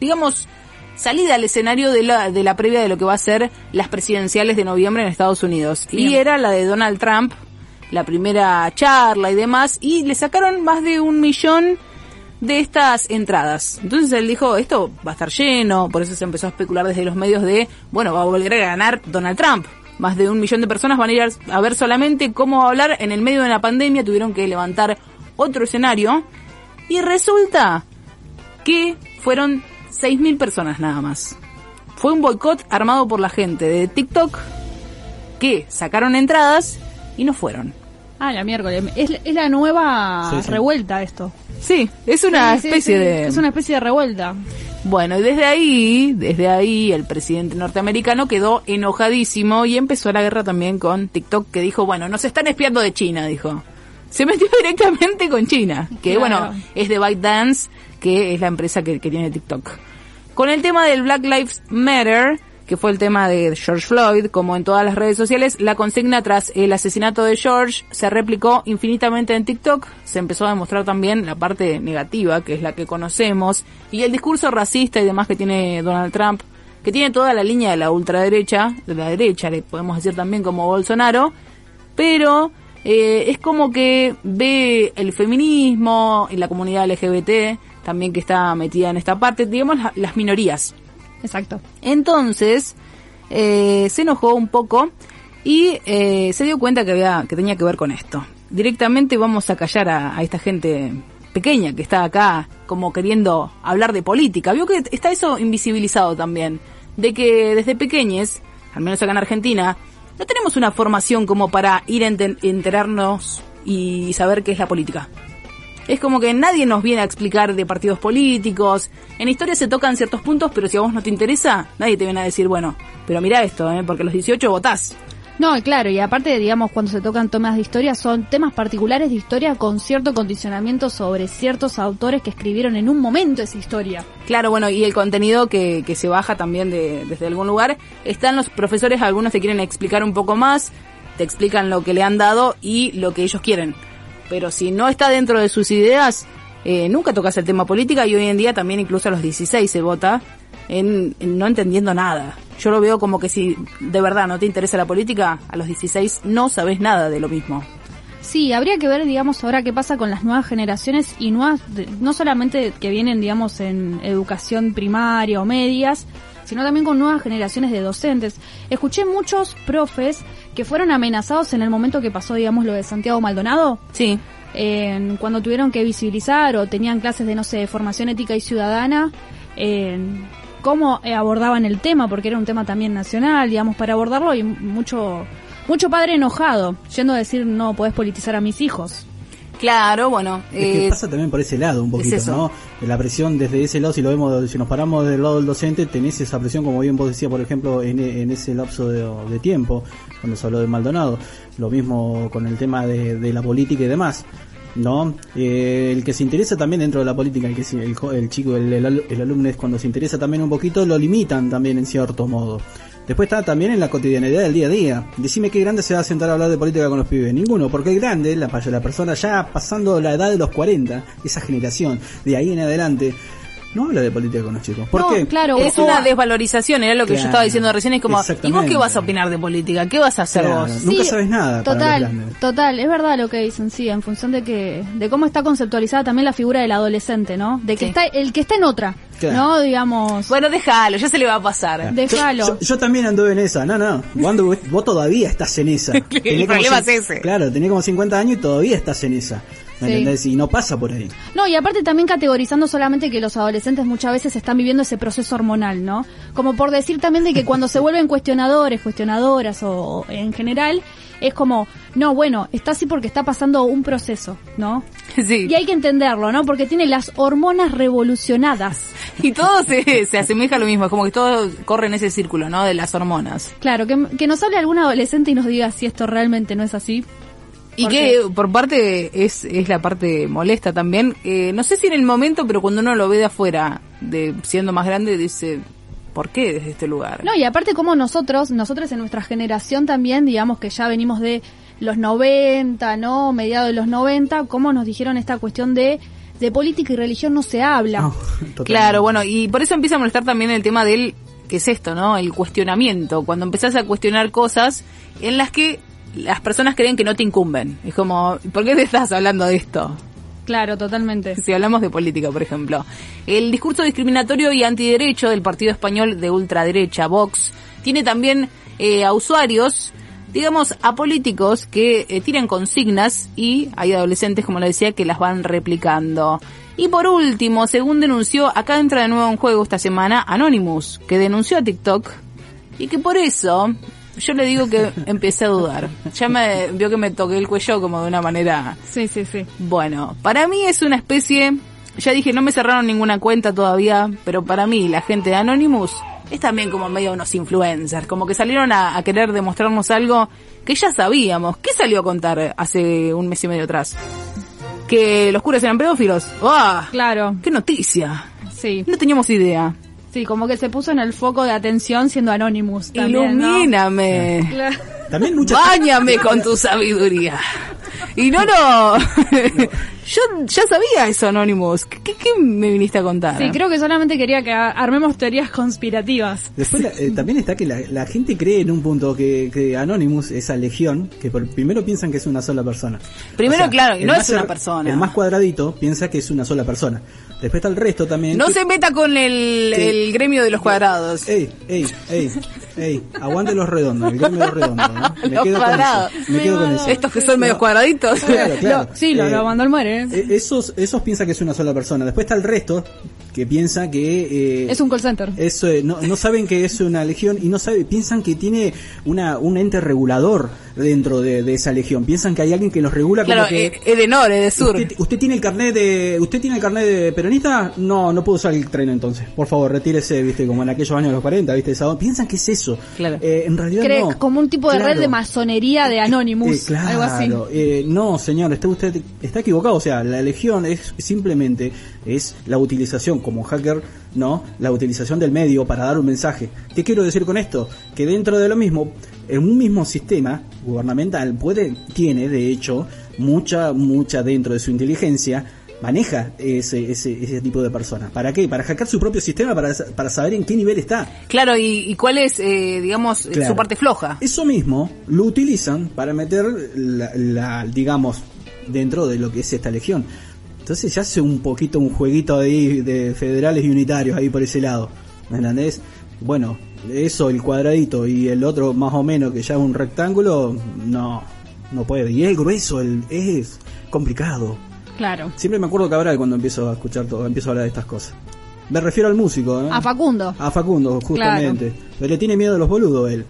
digamos, salida al escenario de la, de la previa de lo que va a ser las presidenciales de noviembre en Estados Unidos. Y era la de Donald Trump. la primera charla y demás, y le sacaron más de un millón de estas entradas. Entonces él dijo, esto va a estar lleno, por eso se empezó a especular desde los medios de, bueno, va a volver a ganar Donald Trump. Más de un millón de personas van a ir a ver solamente cómo hablar en el medio de la pandemia, tuvieron que levantar otro escenario, y resulta que fueron 6.000 personas nada más. Fue un boicot armado por la gente de TikTok que sacaron entradas y no fueron. Ah, la miércoles. Es, es la nueva Sí, sí. revuelta esto. Sí, es una Sí, sí, especie sí. de... Es una especie de revuelta. Bueno, y desde ahí, desde ahí el presidente norteamericano quedó enojadísimo y empezó la guerra también con TikTok que dijo, bueno, nos están espiando de China, dijo. Se metió *laughs* directamente con China, que Claro. bueno, es de ByteDance, que es la empresa que, que tiene TikTok. Con el tema del Black Lives Matter, que fue el tema de George Floyd, como en todas las redes sociales, la consigna tras el asesinato de George se replicó infinitamente en TikTok, se empezó a demostrar también la parte negativa, que es la que conocemos, y el discurso racista y demás que tiene Donald Trump, que tiene toda la línea de la ultraderecha, de la derecha, le podemos decir también como Bolsonaro, pero eh, es como que ve el feminismo y la comunidad LGBT también que está metida en esta parte, digamos la- las minorías. Exacto. Entonces eh, se enojó un poco y eh, se dio cuenta que había que tenía que ver con esto. Directamente vamos a callar a, a esta gente pequeña que está acá como queriendo hablar de política. Vio que está eso invisibilizado también, de que desde pequeñes, al menos acá en Argentina, no tenemos una formación como para ir a enterarnos y saber qué es la política. Es como que nadie nos viene a explicar de partidos políticos. En historia se tocan ciertos puntos, pero si a vos no te interesa, nadie te viene a decir, bueno, pero mira esto, ¿eh? porque a los 18 votás. No, claro, y aparte, digamos, cuando se tocan temas de historia, son temas particulares de historia con cierto condicionamiento sobre ciertos autores que escribieron en un momento esa historia. Claro, bueno, y el contenido que, que se baja también de, desde algún lugar. Están los profesores, algunos te quieren explicar un poco más, te explican lo que le han dado y lo que ellos quieren. Pero si no está dentro de sus ideas, eh, nunca tocas el tema política y hoy en día también incluso a los 16 se vota en, en no entendiendo nada. Yo lo veo como que si de verdad no te interesa la política, a los 16 no sabes nada de lo mismo. Sí, habría que ver, digamos, ahora qué pasa con las nuevas generaciones y nuevas, no solamente que vienen, digamos, en educación primaria o medias, sino también con nuevas generaciones de docentes. Escuché muchos profes que fueron amenazados en el momento que pasó, digamos, lo de Santiago Maldonado. Sí, en cuando tuvieron que visibilizar o tenían clases de, no sé, formación ética y ciudadana, en cómo eh, abordaban el tema, porque era un tema también nacional, digamos, para abordarlo y mucho, mucho padre enojado, yendo a decir, no podés politizar a mis hijos. Claro, bueno. Es que eh, pasa también por ese lado un poquito. ¿no? La presión desde ese lado, si lo vemos, si nos paramos del lado del docente, tenés esa presión, como bien vos decías, por ejemplo, en, en ese lapso de, de tiempo, cuando se habló de Maldonado. Lo mismo con el tema de, de la política y demás. ¿No? Eh, el que se interesa también dentro de la política, el, que el, chico, el, el alumno es cuando se interesa también un poquito, lo limitan también en cierto modo. Después está también en la cotidianidad del día a día. Decime qué grande se va a sentar a hablar de política con los pibes. Ninguno, porque el grande, la, la persona ya pasando la edad de los 40, esa generación, de ahí en adelante, no habla de política con los chicos. ¿Por No, qué? claro, es una desvalorización, era lo que yo estaba diciendo recién, es como, ¿y vos qué vas a opinar de política? ¿Qué vas a hacer Claro, vos? Nunca Sí, sabes nada para los Total, total, es verdad lo que dicen, sí, en función de que, de cómo está conceptualizada también la figura del adolescente, ¿no? De que Sí. está, el que está en otra, Claro. ¿no? Digamos, Bueno, déjalo, ya se le va a pasar. déjalo. Yo, yo también anduve en esa. No, no. Vos, vos todavía estás en esa. *laughs* Tenés como problema es ese. Claro, tenés como 50 años y todavía estás en esa. ¿Me Sí. entendés? Y no pasa por ahí. No, y aparte también categorizando solamente que los adolescentes muchas veces están viviendo ese proceso hormonal, ¿no? Como por decir también de que cuando se vuelven cuestionadores, cuestionadoras o, o en general, es como, no, bueno, está así porque está pasando un proceso, ¿no? Sí. Y hay que entenderlo, ¿no? Porque tiene las hormonas revolucionadas. *laughs* Y todo se, se asemeja a lo mismo, es como que todo corre en ese círculo, ¿no? De las hormonas. Claro, que, que nos hable algún adolescente y nos diga si esto realmente no es así. Y ¿Por que por parte es, es la parte molesta también. Eh, no sé si en el momento, pero cuando uno lo ve de afuera, de siendo más grande, dice, ¿por qué desde este lugar? No, y aparte como nosotros, nosotros en nuestra generación también, digamos que ya venimos de los 90, ¿no? Mediados de los 90, como nos dijeron esta cuestión de de política y religión no se habla. No. *laughs* Claro, bueno, y por eso empieza a molestar también el tema del, que es esto, ¿no? El cuestionamiento. Cuando empezás a cuestionar cosas en las que las personas creen que no te incumben. Es como, ¿por qué te estás hablando de esto? Claro, totalmente. Si hablamos de política, por ejemplo. El discurso discriminatorio y antiderecho del partido español de ultraderecha, Vox, tiene también eh, a usuarios, digamos, a políticos que eh, tiran consignas y hay adolescentes, como le decía, que las van replicando. Y por último, según denunció, acá entra de nuevo en juego esta semana Anonymous, que denunció a TikTok y que por eso yo le digo que *laughs* empecé a dudar. Ya me vio que me toqué el cuello como de una manera Sí, sí, sí. bueno, para mí es una especie, ya dije, no me cerraron ninguna cuenta todavía, pero para mí la gente de Anonymous es también como medio unos influencers, como que salieron a, a querer demostrarnos algo que ya sabíamos. ¿Qué salió a contar hace un mes y medio atrás? Que los curas eran pedófilos. ¡Ah! Claro, ¡Qué noticia! sí. No teníamos idea. Sí, como que se puso en el foco de atención siendo Anonymous. También, ¿no? Ilumíname. Claro. También muchas Báñame con tu sabiduría. Y no, no. *laughs* Yo ya sabía eso, Anonymous. ¿Qué, qué- qué me viniste a contar? Sí, creo que solamente quería que a- armemos teorías conspirativas. Después la- eh, también está que la, la gente cree en un punto que, que Anonymous, esa legión, que por, primero piensan que es una sola persona. Primero, claro, y no es una persona. El más cuadradito piensa que es una sola persona. Después está el resto también. No que- se meta con el, el gremio de los cuadrados. Ey, ey, ey, ey, aguante los redondos, el gremio de los redondos. ¿no? Me Los quedo cuadrados. con eso. Me quedo con eso. Estos que son medio cuadraditos. Claro, claro. Lo- sí, lo, Eh, lo mandó al muere. ¿eh? eh, Esos, esos piensan que es una sola persona. Después está el resto que piensa que eh, es un call center. Eso, eh, no, no saben que es una legión y no saben, piensan que tiene una, un ente regulador dentro de, de esa legión. Piensan que hay alguien que los regula Claro, como que eh, Edenor, Edesur. usted, usted tiene el carnet de usted tiene el carnet de peronista, no no puedo usar el tren entonces. Por favor, retírese, viste, como en aquellos años de los 40, viste, esa- piensan que es eso. Claro. Eh, en realidad Cree no. como un tipo de Claro. red de masonería de Anonymous. Eh, claro, algo así. eh, no, señor, está usted está equivocado. O sea, la legión es simplemente es la utilización como hacker, no, la utilización del medio para dar un mensaje. ¿Qué quiero decir con esto? Que dentro de lo mismo, en un mismo sistema gubernamental puede tiene de hecho mucha mucha dentro de su inteligencia maneja ese, ese, ese tipo de personas. ¿Para qué? Para hackear su propio sistema, para, para saber en qué nivel está. Claro, y, y cuál es, eh, digamos, Claro. su parte floja. Eso mismo lo utilizan para meter la, la- digamos, dentro de lo que es esta legión. Entonces se hace un poquito un jueguito ahí de federales y unitarios ahí por ese lado. ¿Me entendés? Bueno, eso, el cuadradito y el otro más o menos que ya es un rectángulo, no, no puede. Y es grueso, el, es complicado. Claro. Siempre me acuerdo Cabral cuando empiezo a escuchar todo, empiezo a hablar de estas cosas. Me refiero al músico, ¿eh? A Facundo. A Facundo, justamente. Pero le tiene miedo a los boludos él.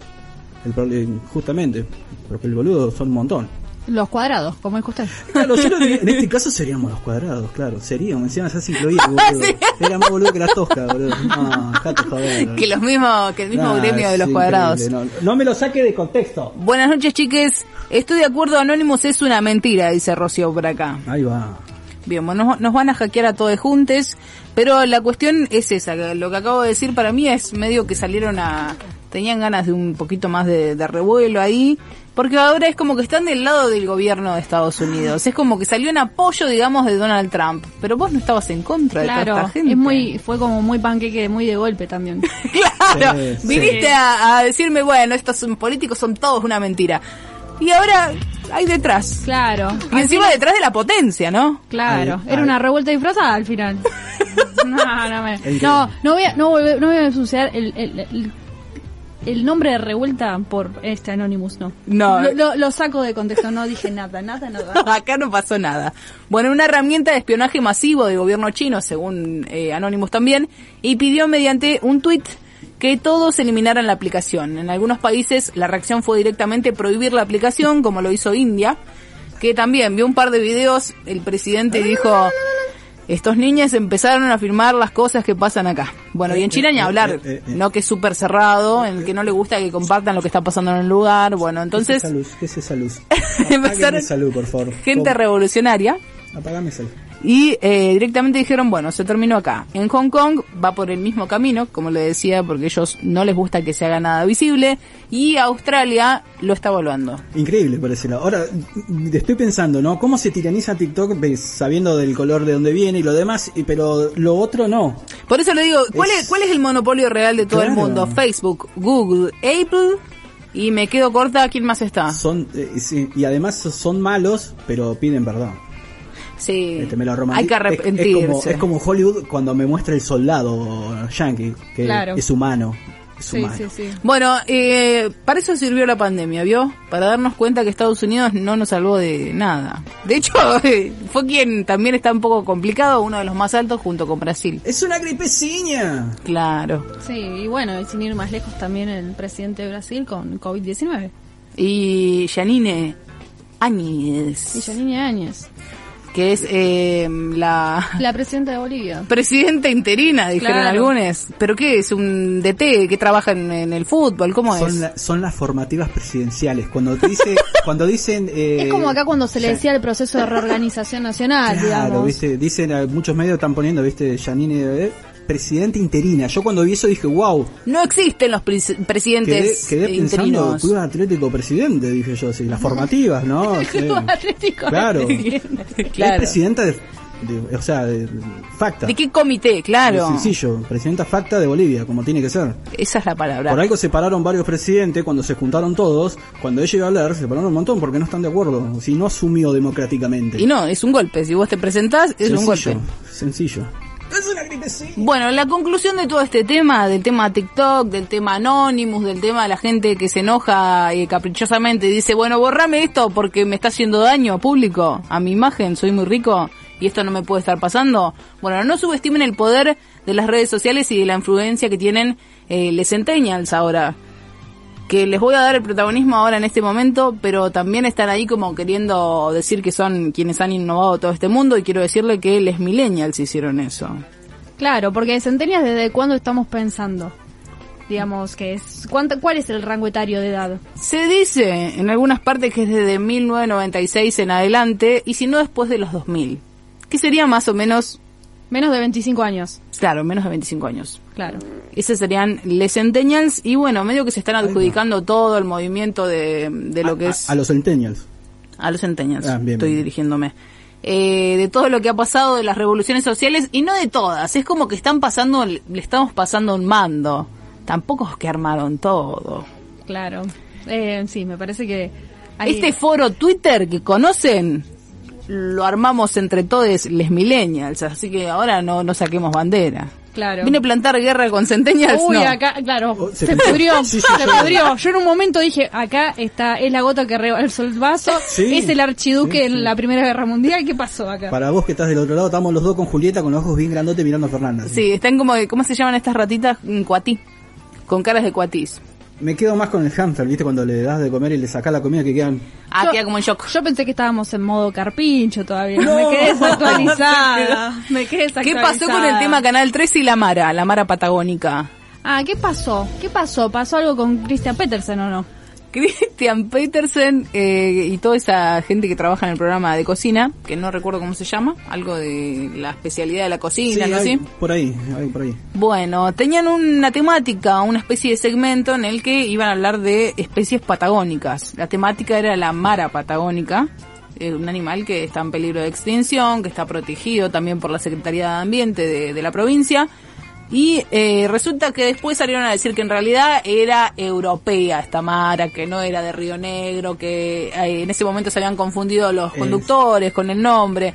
El prole- justamente. Porque el boludo son un montón. Los cuadrados, como dijo usted. Claro, yo lo diría- en este *laughs* caso seríamos los cuadrados, claro. Seríamos, encima ya se incluía, *laughs* boludo. Era más boludo que la tosca, boludo. No, joder. Que los mismos, que el mismo Nah, gremio de es los cuadrados. No, no me lo saque de contexto. Buenas noches, chiques. Estoy de acuerdo, Anonymous es una mentira, dice Rocío por acá. Ahí va. Bien, bueno, nos, van a hackear a todos juntos, pero la cuestión es esa, que lo que acabo de decir para mí es medio que salieron a... tenían ganas de un poquito más de, de revuelo ahí, porque ahora es como que están del lado del gobierno de Estados Unidos, es como que salió en apoyo, digamos, de Donald Trump, pero vos no estabas en contra de toda esta gente. es muy, fue como muy panqueque, muy de golpe también. *laughs* Claro, Sí, sí. viniste a, a decirme, bueno, estos son políticos son todos una mentira. Y ahora hay detrás. Claro. Y encima detrás de la potencia, ¿no? Claro, Ay, era ay. una revuelta disfrazada al final. *laughs* *laughs* no, no, me- no, no voy a, no, voy a- no voy a ensuciar el, el, el, el nombre de revuelta por este Anonymous, no. No. Lo, lo- lo saco de contexto, no dije nada, nada, nada. *laughs* Acá no pasó nada. Bueno, una herramienta de espionaje masivo del gobierno chino, según eh, Anonymous también, y pidió mediante un tuit que todos eliminaran la aplicación. En algunos países la reacción fue directamente prohibir la aplicación, como lo hizo India, que también vio un par de videos, el presidente dijo, estos niños empezaron a firmar las cosas que pasan acá. Bueno, y en China ni hablar, eh, eh, eh. no que es súper cerrado, en el que no le gusta que compartan lo que está pasando en el lugar, bueno, entonces... ¿Qué es esa luz? ¿Qué es esa luz? *laughs* Luz, por favor. gente revolucionaria Apagame esa luz. Y eh, directamente dijeron, bueno, se terminó acá. En Hong Kong va por el mismo camino, como le decía, porque ellos no les gusta que se haga nada visible y Australia lo está evaluando. Increíble lado. Ahora, estoy pensando, ¿no? ¿Cómo se tiraniza TikTok sabiendo del color de donde viene y lo demás? y- Pero lo otro no. Por eso le digo, ¿cuál Es- es, cuál es el monopolio real de todo el mundo? Facebook, Google, Apple Y me quedo corta, ¿quién más está? Son, eh, sí, y además son malos, pero piden perdón. Sí, Este, me lo romanti- hay que es- Es, como, arrepentirse. es como Hollywood cuando me muestra el soldado yankee, que Claro. es humano. Es Sí, humano. sí, sí. Bueno, eh, para eso sirvió la pandemia, ¿vio? Para darnos cuenta que Estados Unidos no nos salvó de nada. De hecho, *laughs* eh, fue quien también está un poco complicado, uno de los más altos junto con Brasil. Es una gripeciña. Claro. Sí, y bueno, y sin ir más lejos también el presidente de Brasil con COVID-19. Y Janine Áñez, Y Janine Áñez, que es eh, la *laughs* la presidenta de Bolivia. presidenta interina, dijeron Claro. algunos. ¿Pero qué es? ¿Un DT que trabaja en, en el fútbol? ¿Cómo es? Son, la- son las formativas presidenciales. Cuando te dice, *laughs* cuando dicen eh, es como acá cuando se le decía el proceso de reorganización nacional, Claro, digamos. viste, dicen eh, muchos medios están poniendo, viste, Janine eh, presidenta interina. Yo cuando vi eso dije, wow, No existen los pres- quedé, presidentes quedé eh, pensando, interinos. Club Atlético Presidente, dije yo, sí, las formativas, ¿no? *laughs* Club Atlético. Claro. Claro. Es presidenta de, de- o sea, de, facta. ¿De qué comité? Claro. Sencillo, presidenta facta de Bolivia, como tiene que ser. Esa es la palabra. Por algo separaron varios presidentes cuando se juntaron todos. Cuando ella iba a hablar, se separaron un montón porque no están de acuerdo. Si no asumió democráticamente. Y no, es un golpe. Si vos te presentás, es un sencillo, golpe. sencillo. Bueno, la conclusión de todo este tema, del tema TikTok, del tema Anonymous, del tema de la gente que se enoja eh, caprichosamente y dice, bueno, borrame esto porque me está haciendo daño público a mi imagen, soy muy rico y esto no me puede estar pasando. Bueno, no subestimen el poder de las redes sociales y de la influencia que tienen eh, les ahora. Que les voy a dar el protagonismo ahora en este momento, pero también están ahí como queriendo decir que son quienes han innovado todo este mundo y quiero decirle que les millennials hicieron eso. Claro, porque centenias desde cuándo estamos pensando. Digamos que es ¿cuánto, ¿cuál es el rango etario de edad? Se dice en algunas partes que es desde 1996 en adelante y si no después de los 2000. Que sería más o menos, Menos de 25 años, claro, menos de 25 años. claro. Esos serían les centennials y bueno, medio que se están adjudicando todo el movimiento de, de lo que A- es A, los centennials. a los centennials. Ah, bien, estoy bien. dirigiéndome. Eh, de todo lo que ha pasado de las revoluciones sociales y no de todas. Es como que están pasando, le estamos pasando un mando. Tampoco es que armaron todo. Claro. Eh, sí, me parece que hay- Este foro Twitter que conocen lo armamos entre todos les millennials, así que ahora no, no saquemos bandera. Claro. Vine a plantar guerra con centennials, Uy, no. acá, claro, Oh, se se, pudrió, Sí, sí, se yo- pudrió. Yo en un momento dije, acá está, es la gota que rebalsó el vaso, Sí, es el archiduque sí, en la Primera Guerra Mundial, ¿qué pasó acá? Para vos que estás del otro lado, estamos los dos con Julieta con los ojos bien grandotes mirando a Fernanda. Sí, están como, ¿cómo se llaman estas ratitas? Un Cuatí, con caras de cuatís. Me quedo más con el hamster, ¿viste? Cuando le das de comer y le sacás la comida que quedan. Ah, Yo- queda como en shock. Yo pensé que estábamos en modo carpincho todavía, No. me quedé desactualizada, me quedé ¿Qué desactualizada. pasó con el tema Canal 13 y la Mara, la Mara patagónica? Ah, ¿qué pasó? ¿Qué pasó? ¿Pasó algo con Christian Petersen o no? *laughs* Christian Petersen eh, y toda esa gente que trabaja en el programa de cocina, que no recuerdo cómo se llama, algo de la especialidad de la cocina, Sí, ¿no? hay- ¿Sí? por ahí, hay por ahí. Bueno, tenían una temática, una especie de segmento en el que iban a hablar de especies patagónicas. La temática era la mara patagónica, eh, un animal que está en peligro de extinción, que está protegido también por la Secretaría de Ambiente de, de la provincia. Y eh, resulta que después salieron a decir que en realidad era europea esta mara, que no era de Río Negro, que eh, en ese momento se habían confundido los Es- conductores con el nombre.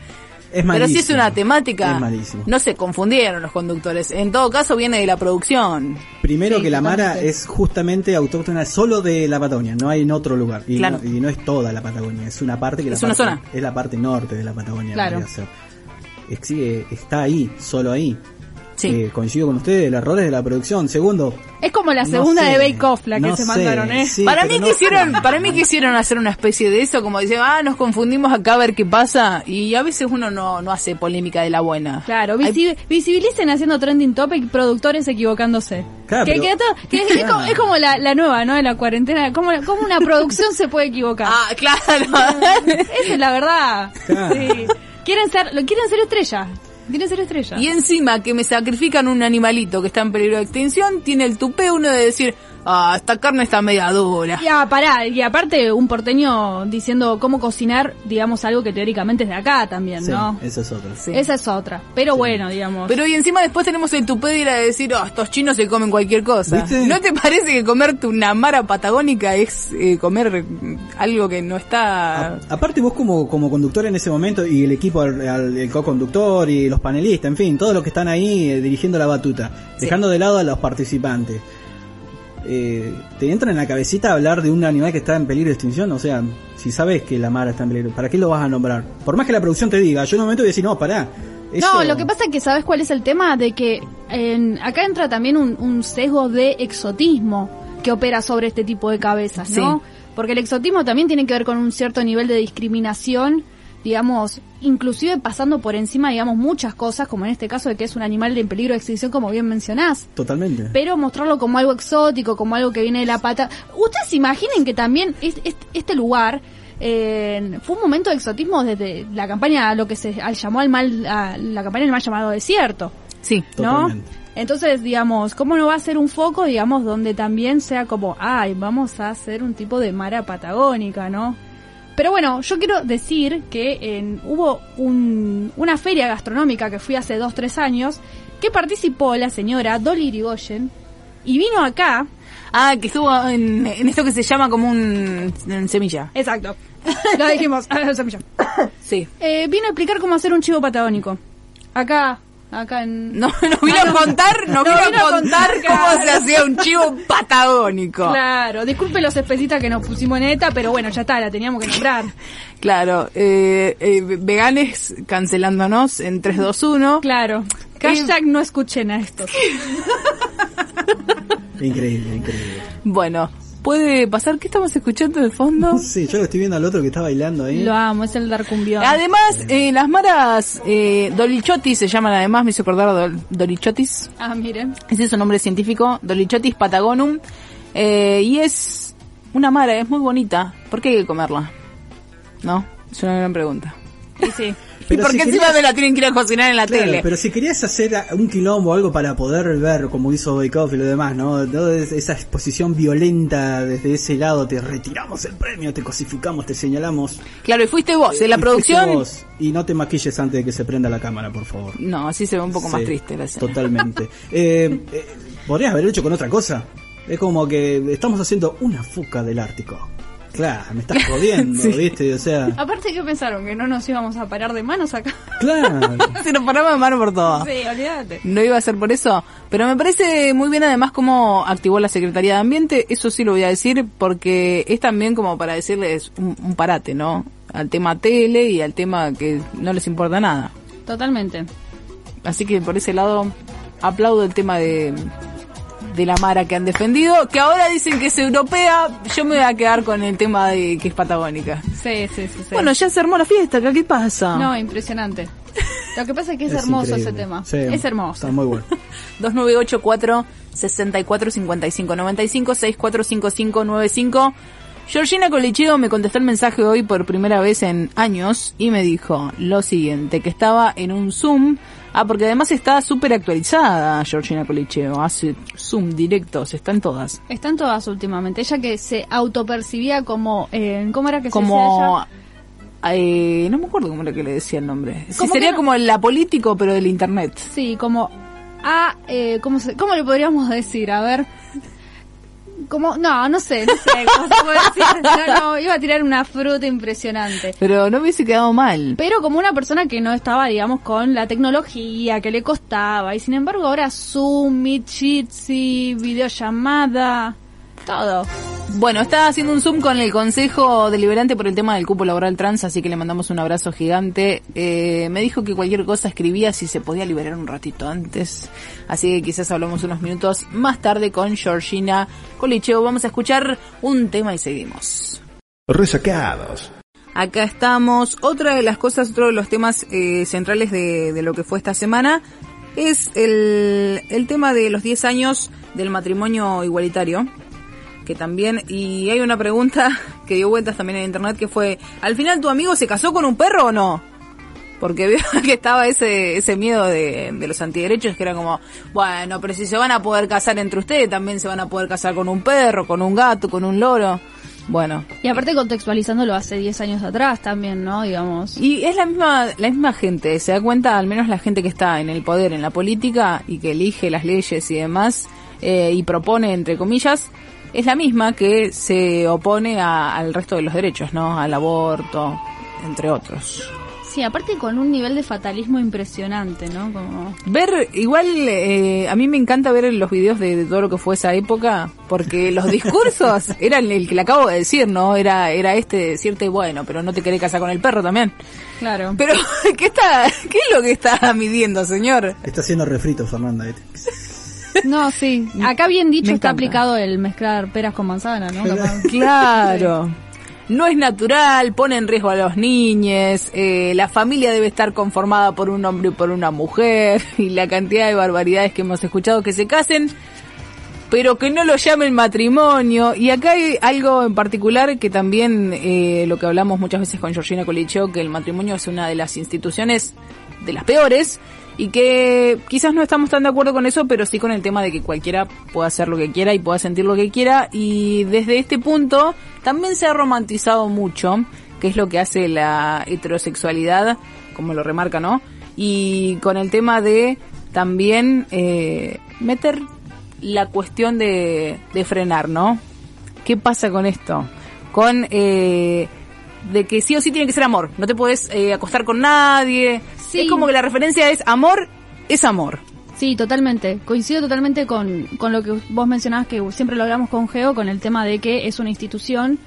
Es Pero si es malísimo. una temática, Es malísimo. no se confundieron los conductores. En todo caso viene de la producción. Primero Sí, que la Mara es justamente autóctona solo de la Patagonia, no hay en otro lugar. Y, Claro. no, y no es toda la Patagonia, es una parte que Es la una parte- zona. es la parte norte de la Patagonia. Claro. Es- está ahí, solo ahí. Sí. Eh, coincido con ustedes, el error es de la producción. Segundo, Es como la No segunda sé, de Bake Off, la que no se sé, mandaron, ¿eh? sí, para mí no- quisieron, para mí quisieron hacer una especie de eso, como dicen, ah, nos confundimos acá a ver qué pasa, y a veces uno no, no hace polémica de la buena. Claro, Hay- visibilicen haciendo trending topic productores equivocándose. Claro, que, pero- que todo- que es, como, es como la, la nueva, ¿no? De la cuarentena. ¿Cómo, cómo una producción se puede equivocar? Ah, claro. Esa es la verdad. Claro. Sí. Quieren ser, lo quieren ser estrella. Quieren ser estrella. y encima que me sacrifican un animalito que está en peligro de extinción, tiene el tupé uno de decir, ah, esta carne está media dura. Ya, pará, y aparte un porteño diciendo cómo cocinar, digamos, algo que teóricamente es de acá también, Sí, ¿no? esa es otra. Sí. Esa es otra. Pero bueno, digamos. Pero y encima después tenemos el tupé de ir a decir, oh, estos chinos se comen cualquier cosa. ¿Viste? ¿No te parece que comerte una mara patagónica es eh, comer algo que no está... A- aparte vos como, como conductor en ese momento y el equipo, al- al- el co-conductor y los panelistas, en fin, todos los que están ahí eh, dirigiendo la batuta, Sí. dejando de lado a los participantes. Eh, ¿Te entra en la cabecita hablar de un animal que está en peligro de extinción? O sea, si sabes que la mara está en peligro, ¿para qué lo vas a nombrar? Por más que la producción te diga, yo en un momento voy a decir, no, pará. eso- No, lo que pasa es que sabes cuál es el tema de que en- acá entra también un, un sesgo de exotismo que opera sobre este tipo de cabezas, ¿no? Sí. Porque el exotismo también tiene que ver con un cierto nivel de discriminación, digamos, inclusive pasando por encima, digamos, muchas cosas, como en este caso de que es un animal en peligro de extinción, como bien mencionás. Totalmente. Pero mostrarlo como algo exótico, como algo que viene de la pata. Ustedes se imaginen que también es- es- este lugar eh, fue un momento de exotismo desde la campaña, lo que se al- llamó al mal, a la campaña del mal llamado desierto, Sí. ¿no? Totalmente. Entonces, digamos, ¿cómo no va a ser un foco, digamos, donde también sea como, ay, vamos a hacer un tipo de mara patagónica, ¿no? Pero bueno, yo quiero decir que en- hubo un- una feria gastronómica que fui hace dos, tres años, que participó la señora Dolly Irigoyen, y vino acá, Ah, que estuvo en, en esto que se llama como un, un semilla. exacto, lo dijimos, *laughs* semilla. Sí. Eh, vino a explicar cómo hacer un chivo patagónico. Acá, acá en... No, nos vino a contar, nos No, vino vino a contar contar, cómo claro. se hacía un chivo patagónico. Claro, disculpe los especitas que nos pusimos en esta, pero bueno, ya está, la teníamos que nombrar. *laughs* Claro, eh, eh, veganes cancelándonos en 3, 2, 1. Claro. Hashtag no escuchen a esto. *laughs* Increíble, increíble. Bueno, ¿puede pasar? ¿Qué estamos escuchando de fondo? *laughs* Sí, yo lo estoy viendo al otro que está bailando ahí. Lo amo, es el dar cumbión. Además, eh, las maras eh, dolichotis se llaman además, me hizo acordar dol- dolichotis. Ah, miren. Ese es su nombre científico, Dolichotis patagonum. Eh, y es una mara, es muy bonita. ¿Por qué hay que comerla? ¿No? Es una gran pregunta. Y sí. *laughs* ¿Y por si qué encima querías- me la tienen que ir a cocinar en la Claro, tele? pero si querías hacer un quilombo o algo para poder ver, como hizo Boykov y lo demás, ¿no? Toda es- esa exposición violenta desde ese lado, te retiramos el premio, te cosificamos, te señalamos. Claro, y fuiste vos, en la Y producción... vos. Y no te maquilles antes de que se prenda la cámara, por favor. No, así se ve un poco más triste la escena. Totalmente. *laughs* Eh, eh, Podrías haber hecho con otra cosa. Es como que estamos haciendo una fuca del Ártico. Claro, me estás jodiendo, *laughs* Sí. ¿viste? O sea, Aparte, ¿qué pensaron? ¿Que no nos íbamos a parar de manos acá? claro. *laughs* Se nos paramos de mano por todo. Sí, olvídate. No iba a ser por eso, pero me parece muy bien además cómo activó la Secretaría de Ambiente, eso sí lo voy a decir, porque es también como para decirles un, un parate, ¿no? Al tema tele y al tema que no les importa nada. Totalmente. Así que por ese lado aplaudo el tema de, de la Mara que han defendido, que ahora dicen que es europea, yo me voy a quedar con el tema de que es patagónica. Sí, sí, sí. sí. Bueno, ya se armó la fiesta, acá, ¿qué pasa? No, impresionante. Lo que pasa es que es, *laughs* Es hermoso increíble. ese tema. Sí, es hermoso. Está muy bueno. 2984 64 55 95 6455 95 Georgina Colicheo me contestó el mensaje hoy por primera vez en años y me dijo lo siguiente, que estaba en un Zoom. Ah, porque además está súper actualizada Georgina Colicheo, hace Zoom directos, están todas. Están todas últimamente. Ella que se autopercibía como... Eh, ¿Cómo era que se decía ella? eh, no me acuerdo cómo era que le decía el nombre. Sí, ¿Cómo sería no? como la político, pero del internet. Sí, como... Ah, eh, ¿cómo, se, ¿Cómo le podríamos decir? A ver... Como, no, no sé, no sé *laughs* cómo se puede decir. No, no, iba a tirar una fruta impresionante. Pero no hubiese quedado mal. Pero como una persona que no estaba, digamos, con la tecnología, que le costaba. Y sin embargo ahora Zoom, Meet, Jitsi, videollamada, todo. Bueno, está haciendo un Zoom con el Consejo Deliberante por el tema del cupo laboral trans, así que le mandamos un abrazo gigante. Eh, me dijo que cualquier cosa escribía si se podía liberar un ratito antes, así que quizás hablamos unos minutos más tarde con Georgina Colicheo. Vamos a escuchar un tema y seguimos. Resacados. Acá estamos. Otra de las cosas, otro de los temas eh, centrales de, de lo que fue esta semana es el, el tema de los 10 años del matrimonio igualitario. Que también, y hay una pregunta *laughs* que dio vueltas también en internet que fue, ¿al final tu amigo se casó con un perro o no? Porque *laughs* veo que estaba ese, ese miedo de, de los antiderechos que era como, bueno, pero si se van a poder casar entre ustedes, también se van a poder casar con un perro, con un gato, con un loro. Bueno, Y aparte contextualizándolo hace 10 años atrás también, ¿no? Digamos. Y es la misma, la misma gente, se da cuenta, al menos la gente que está en el poder, en la política, y que elige las leyes y demás, eh, y propone, entre comillas, es la misma que se opone a- al resto de los derechos, ¿no? Al aborto, entre otros. Sí, aparte con un nivel de fatalismo impresionante, ¿no? Como... Ver, igual, eh, a mí me encanta ver los videos de, de todo lo que fue esa época, porque *laughs* los discursos eran el que le acabo de decir, ¿no? Era, era este de decirte, bueno, pero no te querés casar con el perro también. Claro. Pero, *laughs* ¿qué está, qué es lo que está midiendo, señor? Está haciendo refrito, Fernanda. No, sí. *laughs* Acá bien dicho Me está encanta. aplicado el mezclar peras con manzana, ¿no? *laughs* Capaz. Claro. *laughs* No es natural, pone en riesgo a los niños, eh, la familia debe estar conformada por un hombre y por una mujer, y la cantidad de barbaridades que hemos escuchado que se casen, pero que no lo llamen matrimonio. Y acá hay algo en particular que también, eh, lo que hablamos muchas veces con Georgina Colicheo, que el matrimonio es una de las instituciones de las peores, y que quizás no estamos tan de acuerdo con eso, pero sí con el tema de que cualquiera pueda hacer lo que quiera y pueda sentir lo que quiera, y desde este punto también se ha romantizado mucho, que es lo que hace la heterosexualidad, como lo remarca, ¿no? Y con el tema de también eh, meter la cuestión de, de frenar, ¿no? ¿Qué pasa con esto? Con eh, de que sí o sí tiene que ser amor, no te puedes eh, acostar con nadie. Sí. Es como que la referencia es amor, es amor. Sí, totalmente. Coincido totalmente con, con lo que vos mencionabas, que siempre lo hablamos con Geo, con el tema de que es una institución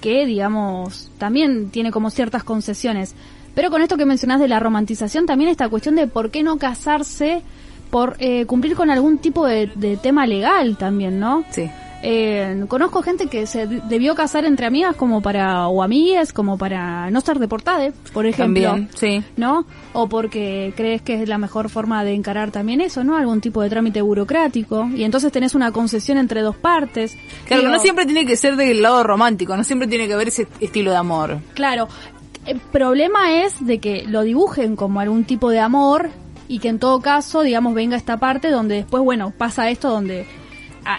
que, digamos, también tiene como ciertas concesiones. Pero con esto que mencionás de la romantización, también esta cuestión de por qué no casarse por eh, cumplir con algún tipo de, de tema legal también, ¿no? Sí. Eh, conozco gente que se de- debió casar entre amigas como para, o amigas, como para no ser deportada, por ejemplo. También, sí. ¿no? O porque crees que es la mejor forma de encarar también eso, ¿no? Algún tipo de trámite burocrático. Y entonces tenés una concesión entre dos partes. Claro, Digo, no siempre tiene que ser del lado romántico, no siempre tiene que haber ese estilo de amor. Claro. El problema es de que lo dibujen como algún tipo de amor y que en todo caso, digamos, venga esta parte donde después, bueno, pasa esto donde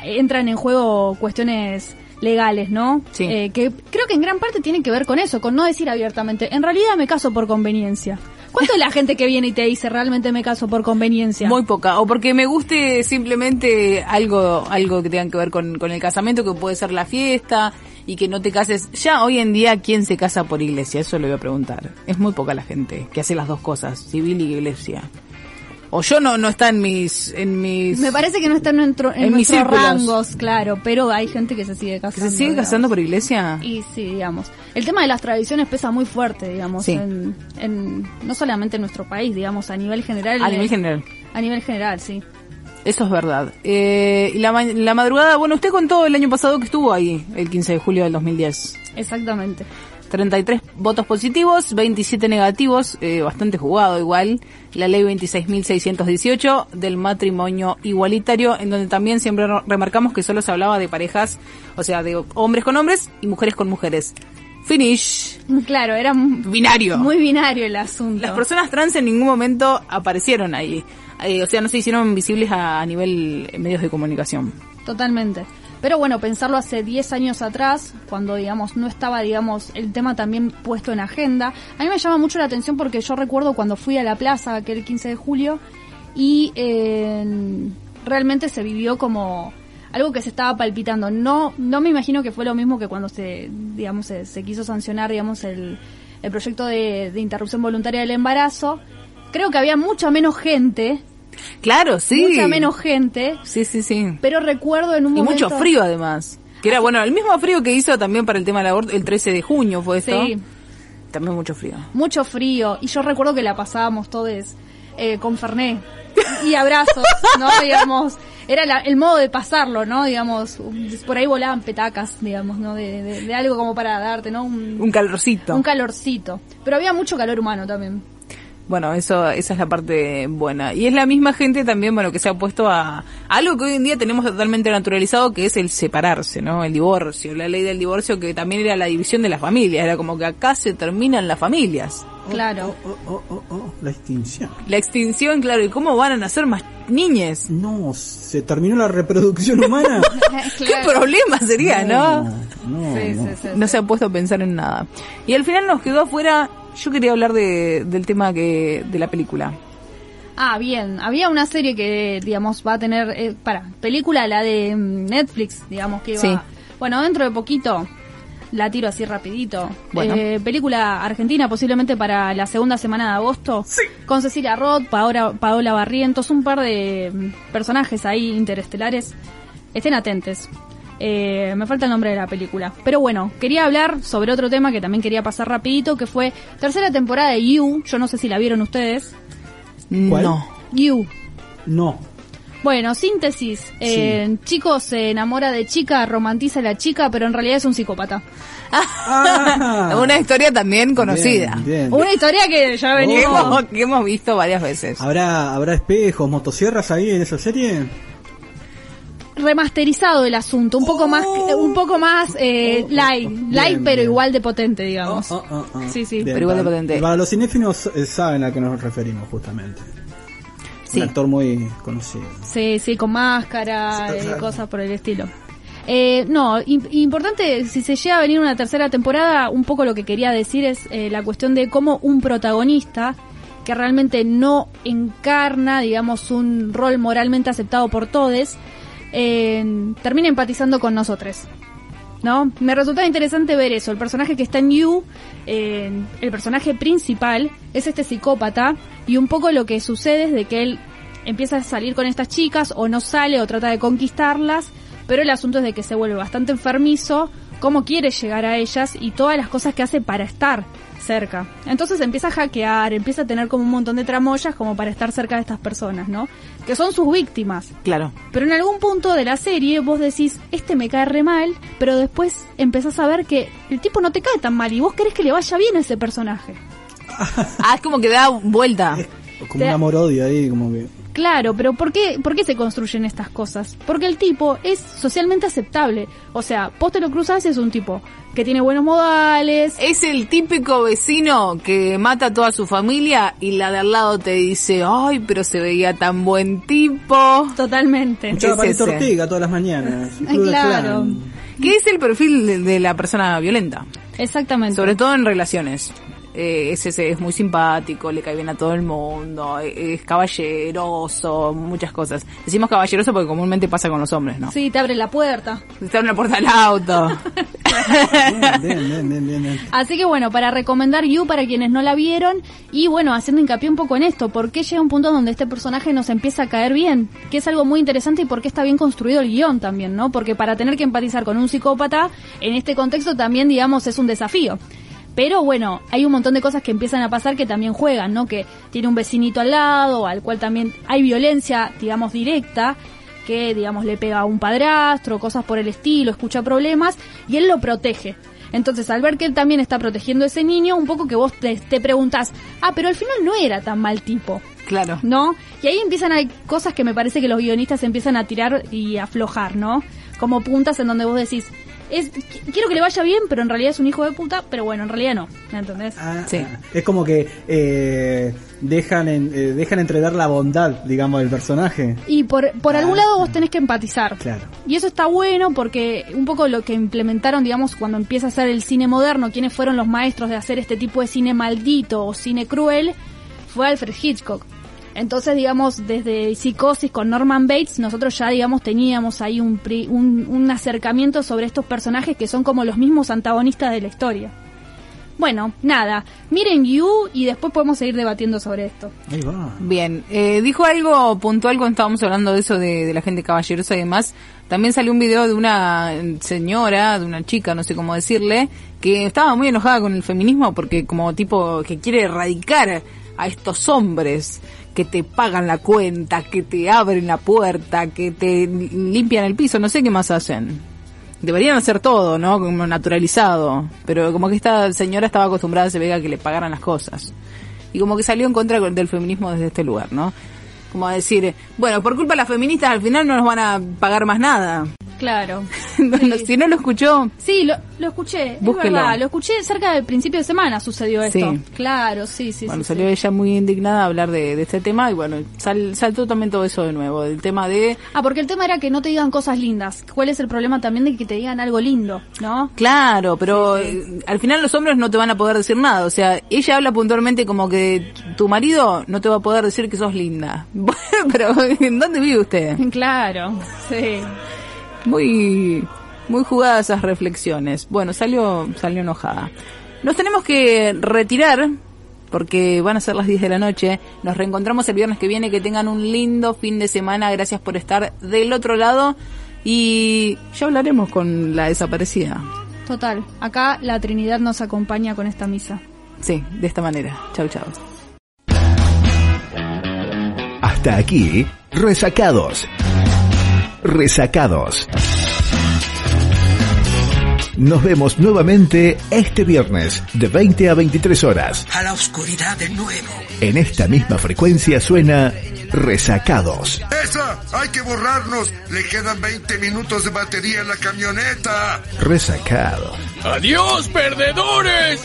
entran en juego cuestiones legales, ¿no? Sí. Eh, que creo que en gran parte tienen que ver con eso, con no decir abiertamente, en realidad me caso por conveniencia. ¿Cuánto es la gente que viene y te dice realmente me caso por conveniencia? Muy poca. O porque me guste simplemente algo, algo que tenga que ver con, con el casamiento, que puede ser la fiesta y que no te cases. Ya hoy en día, ¿quién se casa por iglesia? Eso le voy a preguntar. Es muy poca la gente que hace las dos cosas, civil y iglesia. O yo no, no está en mis, en mis... Me parece que no está en, en, En mis rangos, claro, pero hay gente que se sigue ¿Que casando. se sigue digamos. casando por iglesia? Y sí, digamos. El tema de las tradiciones pesa muy fuerte, digamos, Sí. en, en- no solamente en nuestro país, digamos, a nivel general. A nivel general. A nivel general, sí. Eso es verdad. Eh, y la, la madrugada, bueno, usted contó el año pasado que estuvo ahí, el 15 de julio del 2010. Exactamente. 33 votos positivos, 27 negativos, eh, bastante jugado igual. La ley 26.618 del matrimonio igualitario, en donde también siempre re- remarcamos que solo se hablaba de parejas, o sea, de hombres con hombres y mujeres con mujeres. Finish. Claro, era Binario. muy binario el asunto. Las personas trans en ningún momento aparecieron ahí. Eh, o sea, no se hicieron visibles a, a nivel eh, medios de comunicación. Totalmente. Pero bueno, pensarlo hace 10 años atrás, cuando digamos no estaba digamos el tema también puesto en agenda, a mí me llama mucho la atención porque yo recuerdo cuando fui a la plaza aquel 15 de julio y eh, realmente se vivió como algo que se estaba palpitando. No no me imagino que fue lo mismo que cuando se digamos se, se quiso sancionar digamos el, el proyecto de, de interrupción voluntaria del embarazo. Creo que había mucha menos gente, Claro, sí. mucha menos gente, Sí, sí, sí. pero recuerdo en un Y momento mucho frío además. Que era, bueno, el mismo frío que hizo también para el tema del aborto, el 13 de junio fue esto. Sí, También mucho frío. mucho frío. Y yo recuerdo que la pasábamos todos eh, con Ferné y abrazos, *laughs* ¿no? Digamos, era la- el modo de pasarlo, ¿no? Digamos, por ahí volaban petacas, digamos, ¿no? De, de- de algo como para darte, ¿no? Un, Un calorcito. un calorcito. Pero había mucho calor humano también. Bueno, eso, esa es la parte buena. Y es la misma gente también, bueno, que se ha puesto a, a algo que hoy en día tenemos totalmente naturalizado, que es el separarse, ¿no? El divorcio, la ley del divorcio, que también era la división de las familias. Era como que acá se terminan las familias. Claro. Oh, oh, oh, oh, la extinción. La extinción, claro, ¿y cómo van a nacer más niñes? No, se terminó la reproducción humana. *laughs* ¿Qué problema sería, no? No, Sí, no. sí, sí, No se ha puesto a pensar en nada. Y al final nos quedó afuera, yo quería hablar de, del tema que de la película. Ah, bien. Había una serie que, digamos, va a tener, eh, para, película, la de mm, Netflix, digamos, que va... Sí. Bueno, dentro de poquito, la tiro así rapidito. Bueno. Eh, película argentina, posiblemente para la segunda semana de agosto. Con Cecilia Roth, Paola, Paola Barrientos, un par de mm, personajes ahí interestelares. Estén atentos. Eh, me falta el nombre de la película. Pero bueno, quería hablar sobre otro tema que también quería pasar rapidito, que fue tercera temporada de You. Yo no sé si la vieron ustedes. ¿Cuál? No. You. No. Bueno, síntesis. Eh, Chico se enamora de chica, romantiza a la chica, pero en realidad es un psicópata. Ah. *laughs* Una historia también conocida. Bien, bien. Una historia que ya Que venimos... hemos, que hemos visto varias veces. ¿Habrá, ¿Habrá espejos, motosierras ahí en esa serie? Remasterizado el asunto, un poco más, un poco más eh, light, light Bien, pero bien. igual de potente, digamos. Oh, oh, oh, oh. Sí, sí. Bien, Pero igual de potente. Para los cinéfilos eh, saben a qué nos referimos justamente. Sí. Un actor muy conocido. Sí, sí, con máscara y cosas por el estilo. Eh, no, im- importante, si se llega a venir una tercera temporada, un poco lo que quería decir es eh, la cuestión de cómo un protagonista que realmente no encarna, digamos, un rol moralmente aceptado por todos, termina empatizando con nosotros. ¿No? Me resulta interesante ver eso. El personaje que está en You, el personaje principal, es este psicópata y un poco lo que sucede es de que él empieza a salir con estas chicas o no sale o trata de conquistarlas, pero el asunto es de que se vuelve bastante enfermizo, cómo quiere llegar a ellas y todas las cosas que hace para estar cerca. Entonces empieza a hackear, empieza a tener como un montón de tramoyas como para estar cerca de estas personas, ¿no? Que son sus víctimas. Claro. Pero en algún punto de la serie vos decís, este me cae re mal, pero después empezás a ver que el tipo no te cae tan mal y vos querés que le vaya bien a ese personaje. Ah, es como que da vuelta. Como un amor-odio ahí, como que... Claro, pero ¿por qué, ¿por qué se construyen estas cosas? Porque el tipo es socialmente aceptable. O sea, vos te lo cruzas y es un tipo que tiene buenos modales. Es el típico vecino que mata a toda su familia y la de al lado te dice, ay, pero se veía tan buen tipo. Totalmente. Escuchaba es Palito? Ortega todas las mañanas. *laughs* Ay, claro. ¿Qué es el perfil de, de la persona violenta? Exactamente. Sobre todo en relaciones. Eh, es, ese, es muy simpático, le cae bien a todo el mundo, eh, es caballeroso, muchas cosas. Decimos caballeroso porque comúnmente pasa con los hombres, ¿no? Sí, te abre la puerta. Está en la puerta del auto. *laughs* Bien, bien, bien, bien, bien, bien. Así que bueno, para recomendar You para quienes no la vieron y bueno, haciendo hincapié un poco en esto, ¿por qué llega un punto donde este personaje nos empieza a caer bien? Que es algo muy interesante y por qué está bien construido el guion también, ¿no? Porque para tener que empatizar con un psicópata, en este contexto también, digamos, es un desafío. Pero bueno, hay un montón de cosas que empiezan a pasar que también juegan, ¿no? Que tiene un vecinito al lado, al cual también hay violencia, digamos, directa, que, digamos, le pega a un padrastro, cosas por el estilo, escucha problemas, y él lo protege. Entonces, al ver que él también está protegiendo a ese niño, un poco que vos te, te preguntás, ah, pero al final no era tan mal tipo, claro. ¿no? Y ahí empiezan a cosas que me parece que los guionistas empiezan a tirar y a aflojar, ¿no? Como puntas en donde vos decís, es, qu- quiero que le vaya bien, pero en realidad es un hijo de puta, pero bueno, en realidad no, ¿me entendés? Ah, Sí. ah. Es como que eh, dejan en, eh, dejan entrever la bondad, digamos, del personaje. Y por, por algún lado vos tenés que empatizar. Claro. Y eso está bueno porque un poco lo que implementaron, digamos, cuando empieza a hacer el cine moderno, quienes fueron los maestros de hacer este tipo de cine maldito o cine cruel, fue Alfred Hitchcock. Entonces, digamos, desde Psicosis con Norman Bates, nosotros ya, digamos, teníamos ahí un, pri- un, un acercamiento sobre estos personajes que son como los mismos antagonistas de la historia. Bueno, nada, miren You y después podemos seguir debatiendo sobre esto. Ahí va. Bien, eh, dijo algo puntual cuando estábamos hablando de eso de, de la gente caballerosa y demás. También salió un video de una señora, de una chica, no sé cómo decirle, que estaba muy enojada con el feminismo porque como tipo que quiere erradicar a estos hombres que te pagan la cuenta, que te abren la puerta, que te limpian el piso, no sé qué más hacen. Deberían hacer todo, ¿no? Como naturalizado. Pero como que esta señora estaba acostumbrada, se ve a que le pagaran las cosas. Y como que salió en contra del feminismo desde este lugar, ¿no? Como a decir, bueno, por culpa de las feministas al final no nos van a pagar más nada. Claro. *laughs* Sí. si no lo escuchó, Sí, lo, lo escuché, Búsquelo. es verdad, lo escuché cerca del principio de semana sucedió esto. Sí. Claro, sí, sí, bueno, sí, salió ella muy indignada a hablar de, de este tema y bueno, sal- saltó también todo eso de nuevo, del tema de... Ah, porque el tema era que no te digan cosas lindas. ¿Cuál es el problema también de que te digan algo lindo, no? Claro, pero eh, al final los hombres no te van a poder decir nada. O sea, ella habla puntualmente como que tu marido no te va a poder decir que sos linda. *laughs* Pero ¿en dónde vive usted? Claro, sí. Muy, muy jugadas esas reflexiones. Bueno, salió, salió enojada. Nos tenemos que retirar porque van a ser las 10 de la noche. Nos reencontramos el viernes que viene. Que tengan un lindo fin de semana. Gracias por estar del otro lado. Y ya hablaremos con la desaparecida. Total. Acá la Trinidad nos acompaña con esta misa. Sí, de esta manera. Chau, chau. Hasta aquí, resacados. Resacados. Nos vemos nuevamente este viernes de 20 a 23 horas. A la oscuridad de nuevo. En esta misma frecuencia suena Resacados. ¡Esa! ¡Hay que borrarnos! Le quedan 20 minutos de batería en la camioneta. Resacados. ¡Adiós, perdedores!